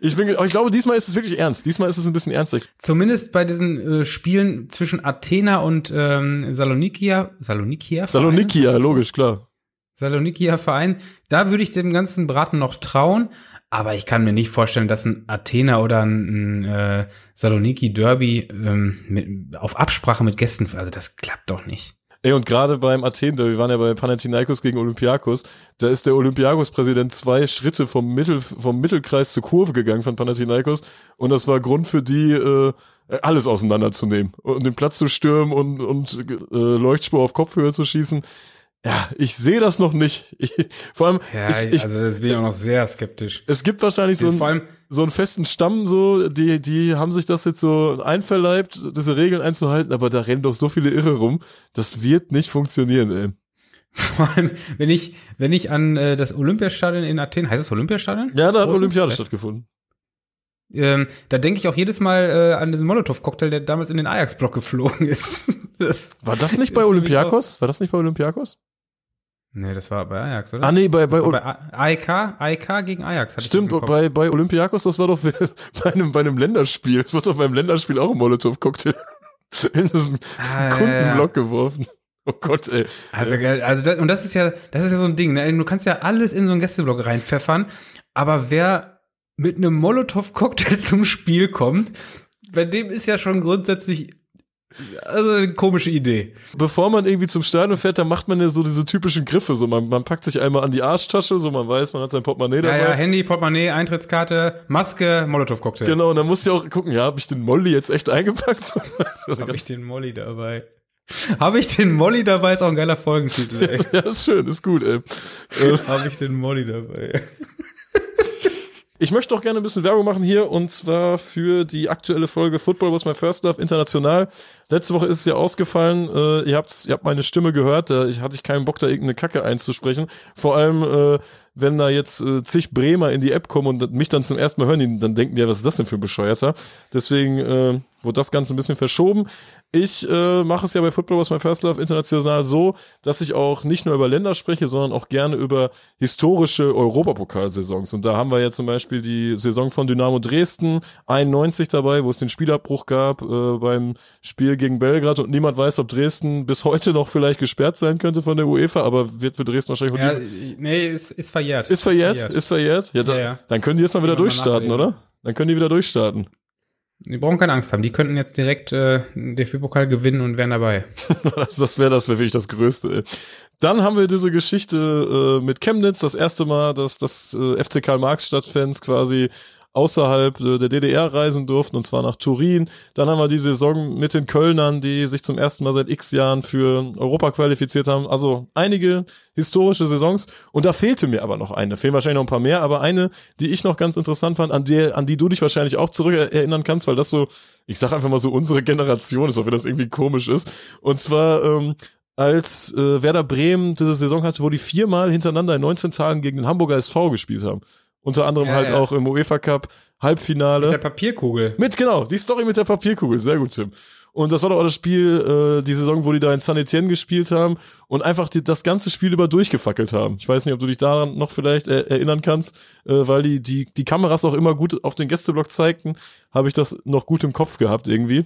ich bin, ich glaube, diesmal ist es wirklich ernst. Diesmal ist es ein bisschen ernster. Zumindest bei diesen äh, Spielen zwischen Athena und ähm, Salonikia, Salonikia? Salonikia, logisch, klar. Salonikia Verein, da würde ich dem ganzen Braten noch trauen. Aber ich kann mir nicht vorstellen, dass ein Athena oder ein, ein äh, Saloniki Derby ähm, mit, auf Absprache mit Gästen, also das klappt doch nicht. Ey, und gerade beim Athen, wir waren ja bei Panathinaikos gegen Olympiakos, da ist der Olympiakos-Präsident zwei Schritte vom, Mittel, vom Mittelkreis zur Kurve gegangen von Panathinaikos und das war Grund für die, äh, alles auseinanderzunehmen und den Platz zu stürmen und, und äh, Leuchtspur auf Kopfhöhe zu schießen. Ja, ich sehe das noch nicht. Ich, vor allem, ja, ich, ich, also das bin ich auch noch sehr skeptisch. Es gibt wahrscheinlich so, ein, so einen festen Stamm, so die die haben sich das jetzt so einverleibt, diese Regeln einzuhalten, aber da rennen doch so viele Irre rum. Das wird nicht funktionieren, ey. Vor allem, wenn ich wenn ich an äh, das Olympiastadion in Athen, heißt es Olympiastadion? Ja, da hat Olympiade stattgefunden. Ähm, da denke ich auch jedes Mal äh, an diesen Molotow-Cocktail, der damals in den Ajax-Block geflogen ist. Das war das nicht bei Olympiakos? War das nicht bei Olympiakos? Nee, das war bei Ajax, oder? Ah, nee, bei, bei, bei AEK, AEK gegen Ajax. Stimmt, bei, bei Olympiakos, das war doch bei einem, bei einem Länderspiel. Das wird doch beim Länderspiel auch ein Molotow-Cocktail in diesen ah, Kundenblock ja, ja. geworfen. Oh Gott, ey. Also, also das, und das ist ja, das ist ja so ein Ding, ne? Du kannst ja alles in so einen Gästeblock reinpfeffern, aber wer mit einem Molotow-Cocktail zum Spiel kommt, bei dem ist ja schon grundsätzlich also eine komische Idee. Bevor man irgendwie zum Stadion fährt, da macht man ja so diese typischen Griffe. So man, man packt sich einmal an die Arschtasche, so man weiß, man hat sein Portemonnaie dabei. Ja, ja, Handy, Portemonnaie, Eintrittskarte, Maske, Molotow-Cocktail. Genau, und dann musst du ja auch gucken, ja, habe ich den Molly jetzt echt eingepackt? habe ich den Molly dabei? Habe ich den Molly dabei? Ist auch ein geiler Folgentitel, ey. ja, ist schön, ist gut, ey. habe ich den Molly dabei? Ich möchte auch gerne ein bisschen Werbung machen hier und zwar für die aktuelle Folge Football was my first love international. Letzte Woche ist es ja ausgefallen. Äh, ihr habt ihr habt meine Stimme gehört. Da ich hatte ich keinen Bock da irgendeine Kacke einzusprechen. Vor allem äh, wenn da jetzt äh, zig Bremer in die App kommen und mich dann zum ersten Mal hören, dann denken die ja, was ist das denn für ein Bescheuerter? Deswegen äh, wurde das Ganze ein bisschen verschoben. Ich äh, mache es ja bei Football was my first love international so, dass ich auch nicht nur über Länder spreche, sondern auch gerne über historische Europapokalsaisons. Und da haben wir ja zum Beispiel die Saison von Dynamo Dresden 91 dabei, wo es den Spielabbruch gab äh, beim Spiel gegen Belgrad und niemand weiß, ob Dresden bis heute noch vielleicht gesperrt sein könnte von der UEFA, aber wird für Dresden wahrscheinlich ja, nee, ist, ist verjährt. Ist verjährt? Ist verjährt? Ja, da, ja, ja. Dann können die jetzt mal wieder durchstarten, oder? Dann können die wieder durchstarten. Die brauchen keine Angst haben. Die könnten jetzt direkt äh, den DFB-Pokal gewinnen und wären dabei. das wäre das wäre wirklich das Größte. Ey. Dann haben wir diese Geschichte äh, mit Chemnitz, das erste Mal, dass das äh, FC Karl Marx Stadtfans quasi außerhalb äh, der DDR reisen durften, und zwar nach Turin. Dann haben wir die Saison mit den Kölnern, die sich zum ersten Mal seit x Jahren für Europa qualifiziert haben. Also einige historische Saisons. Und da fehlte mir aber noch eine. Da fehlen wahrscheinlich noch ein paar mehr, aber eine, die ich noch ganz interessant fand, an der, an die du dich wahrscheinlich auch zurück erinnern kannst, weil das so, ich sag einfach mal so unsere Generation ist, auch wenn das irgendwie komisch ist. Und zwar, ähm, als äh, Werder Bremen diese Saison hatte, wo die viermal hintereinander in 19 Tagen gegen den Hamburger SV gespielt haben. Unter anderem ja, halt ja. auch im UEFA Cup Halbfinale. Mit der Papierkugel. Mit, genau, die Story mit der Papierkugel. Sehr gut, Tim. Und das war doch auch das Spiel, äh, die Saison, wo die da in San Etienne gespielt haben und einfach die, das ganze Spiel über durchgefackelt haben. Ich weiß nicht, ob du dich daran noch vielleicht äh, erinnern kannst, äh, weil die, die, die Kameras auch immer gut auf den Gästeblock zeigten, habe ich das noch gut im Kopf gehabt irgendwie.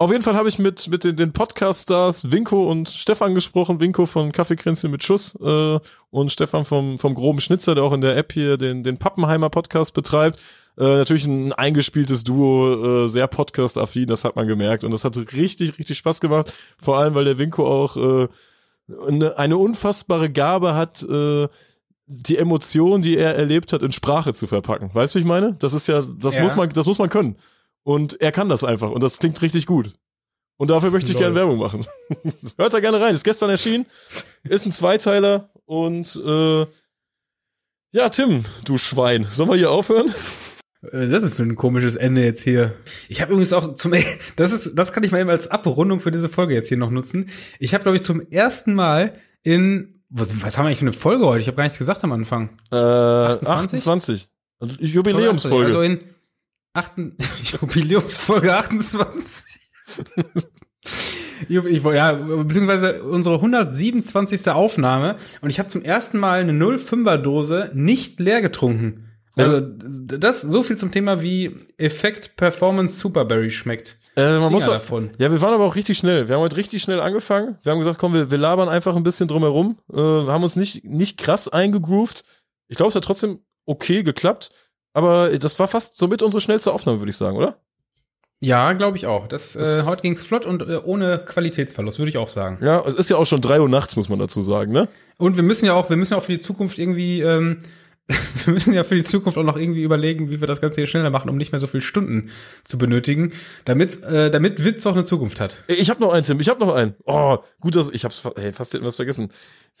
Auf jeden Fall habe ich mit, mit den, den Podcast-Stars Winko und Stefan gesprochen. Winko von Kaffeekränzchen mit Schuss äh, und Stefan vom, vom groben Schnitzer, der auch in der App hier den, den Pappenheimer Podcast betreibt. Äh, natürlich ein eingespieltes Duo, äh, sehr podcast-affin, das hat man gemerkt. Und das hat richtig, richtig Spaß gemacht. Vor allem, weil der Winko auch äh, eine, eine unfassbare Gabe hat, äh, die Emotion, die er erlebt hat, in Sprache zu verpacken. Weißt du, wie ich meine? Das ist ja, das ja. muss man, das muss man können. Und er kann das einfach und das klingt richtig gut. Und dafür möchte ich gerne Werbung machen. Hört da gerne rein. Ist gestern erschienen. Ist ein Zweiteiler. Und äh, ja, Tim, du Schwein. Sollen wir hier aufhören? Äh, das ist für ein komisches Ende jetzt hier. Ich habe übrigens auch zum das ist das kann ich mal eben als Abrundung für diese Folge jetzt hier noch nutzen. Ich habe glaube ich zum ersten Mal in Was, was haben wir eigentlich für eine Folge heute? Ich habe gar nichts gesagt am Anfang. Äh, 28? 28. Also Jubiläumsfolge. Also in achten, Jubiläumsfolge 28. ich, ja, beziehungsweise unsere 127. Aufnahme und ich habe zum ersten Mal eine 05er Dose nicht leer getrunken. Also das so viel zum Thema wie Effekt Performance Superberry schmeckt. Äh, man muss auch, davon. Ja, wir waren aber auch richtig schnell. Wir haben heute richtig schnell angefangen. Wir haben gesagt, komm, wir, wir labern einfach ein bisschen drumherum. Äh, haben uns nicht nicht krass eingegroovt. Ich glaube, es hat trotzdem okay geklappt. Aber das war fast somit unsere schnellste Aufnahme, würde ich sagen, oder? Ja, glaube ich auch. Das, das äh, heute ging's flott und äh, ohne Qualitätsverlust, würde ich auch sagen. Ja, es ist ja auch schon drei Uhr nachts, muss man dazu sagen, ne? Und wir müssen ja auch, wir müssen ja auch für die Zukunft irgendwie, ähm, wir müssen ja für die Zukunft auch noch irgendwie überlegen, wie wir das Ganze hier schneller machen, um nicht mehr so viele Stunden zu benötigen, damit, äh, damit Witz auch eine Zukunft hat. Ich habe noch einen, Tim. Ich habe noch einen. Oh, gut, dass ich hab's, hey, fast etwas vergessen.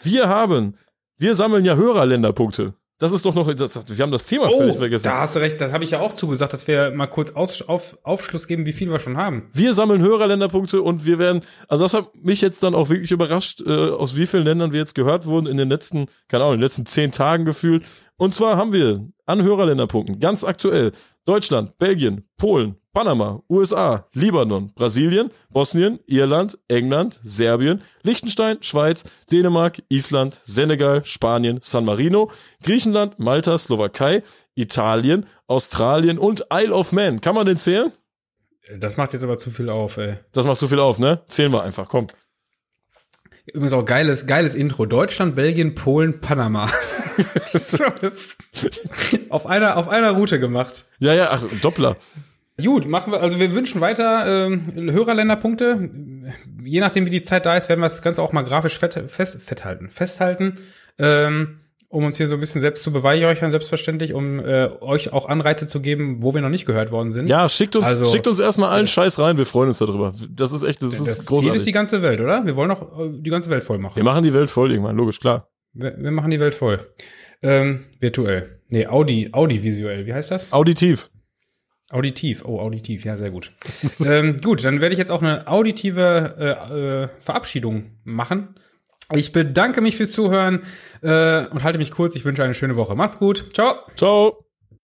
Wir haben, wir sammeln ja Hörerländerpunkte. Das ist doch noch, das, wir haben das Thema oh, völlig vergessen. Da hast du recht, das habe ich ja auch zugesagt, dass wir mal kurz auf, auf, Aufschluss geben, wie viel wir schon haben. Wir sammeln Hörerländerpunkte und wir werden, also das hat mich jetzt dann auch wirklich überrascht, äh, aus wie vielen Ländern wir jetzt gehört wurden in den letzten, keine Ahnung, in den letzten zehn Tagen gefühlt. Und zwar haben wir an Hörerländerpunkten ganz aktuell Deutschland, Belgien, Polen, Panama, USA, Libanon, Brasilien, Bosnien, Irland, England, Serbien, Liechtenstein, Schweiz, Dänemark, Island, Senegal, Spanien, San Marino, Griechenland, Malta, Slowakei, Italien, Australien und Isle of Man. Kann man den zählen? Das macht jetzt aber zu viel auf, ey. Das macht zu viel auf, ne? Zählen wir einfach, komm. Übrigens auch geiles, geiles Intro. Deutschland, Belgien, Polen, Panama. auf einer, auf einer Route gemacht. Ja, ja, ach, Doppler. Gut, machen wir, also wir wünschen weiter äh, Hörerländerpunkte. Je nachdem, wie die Zeit da ist, werden wir das Ganze auch mal grafisch fett, fest, festhalten. Festhalten. Ähm, um uns hier so ein bisschen selbst zu beweihräuchern, selbstverständlich, um äh, euch auch Anreize zu geben, wo wir noch nicht gehört worden sind. Ja, schickt uns, also, schickt uns erstmal allen Scheiß rein, wir freuen uns darüber. Das ist echt, das, das ist großartig. Ziel ist die ganze Welt, oder? Wir wollen auch äh, die ganze Welt voll machen. Wir machen die Welt voll irgendwann, logisch, klar. Wir, wir machen die Welt voll. Ähm, virtuell. Nee, Audi, audiovisuell, wie heißt das? Auditiv. Auditiv, oh, auditiv, ja, sehr gut. ähm, gut, dann werde ich jetzt auch eine auditive äh, äh, Verabschiedung machen. Ich bedanke mich fürs Zuhören äh, und halte mich kurz. Ich wünsche eine schöne Woche. Macht's gut. Ciao. Ciao.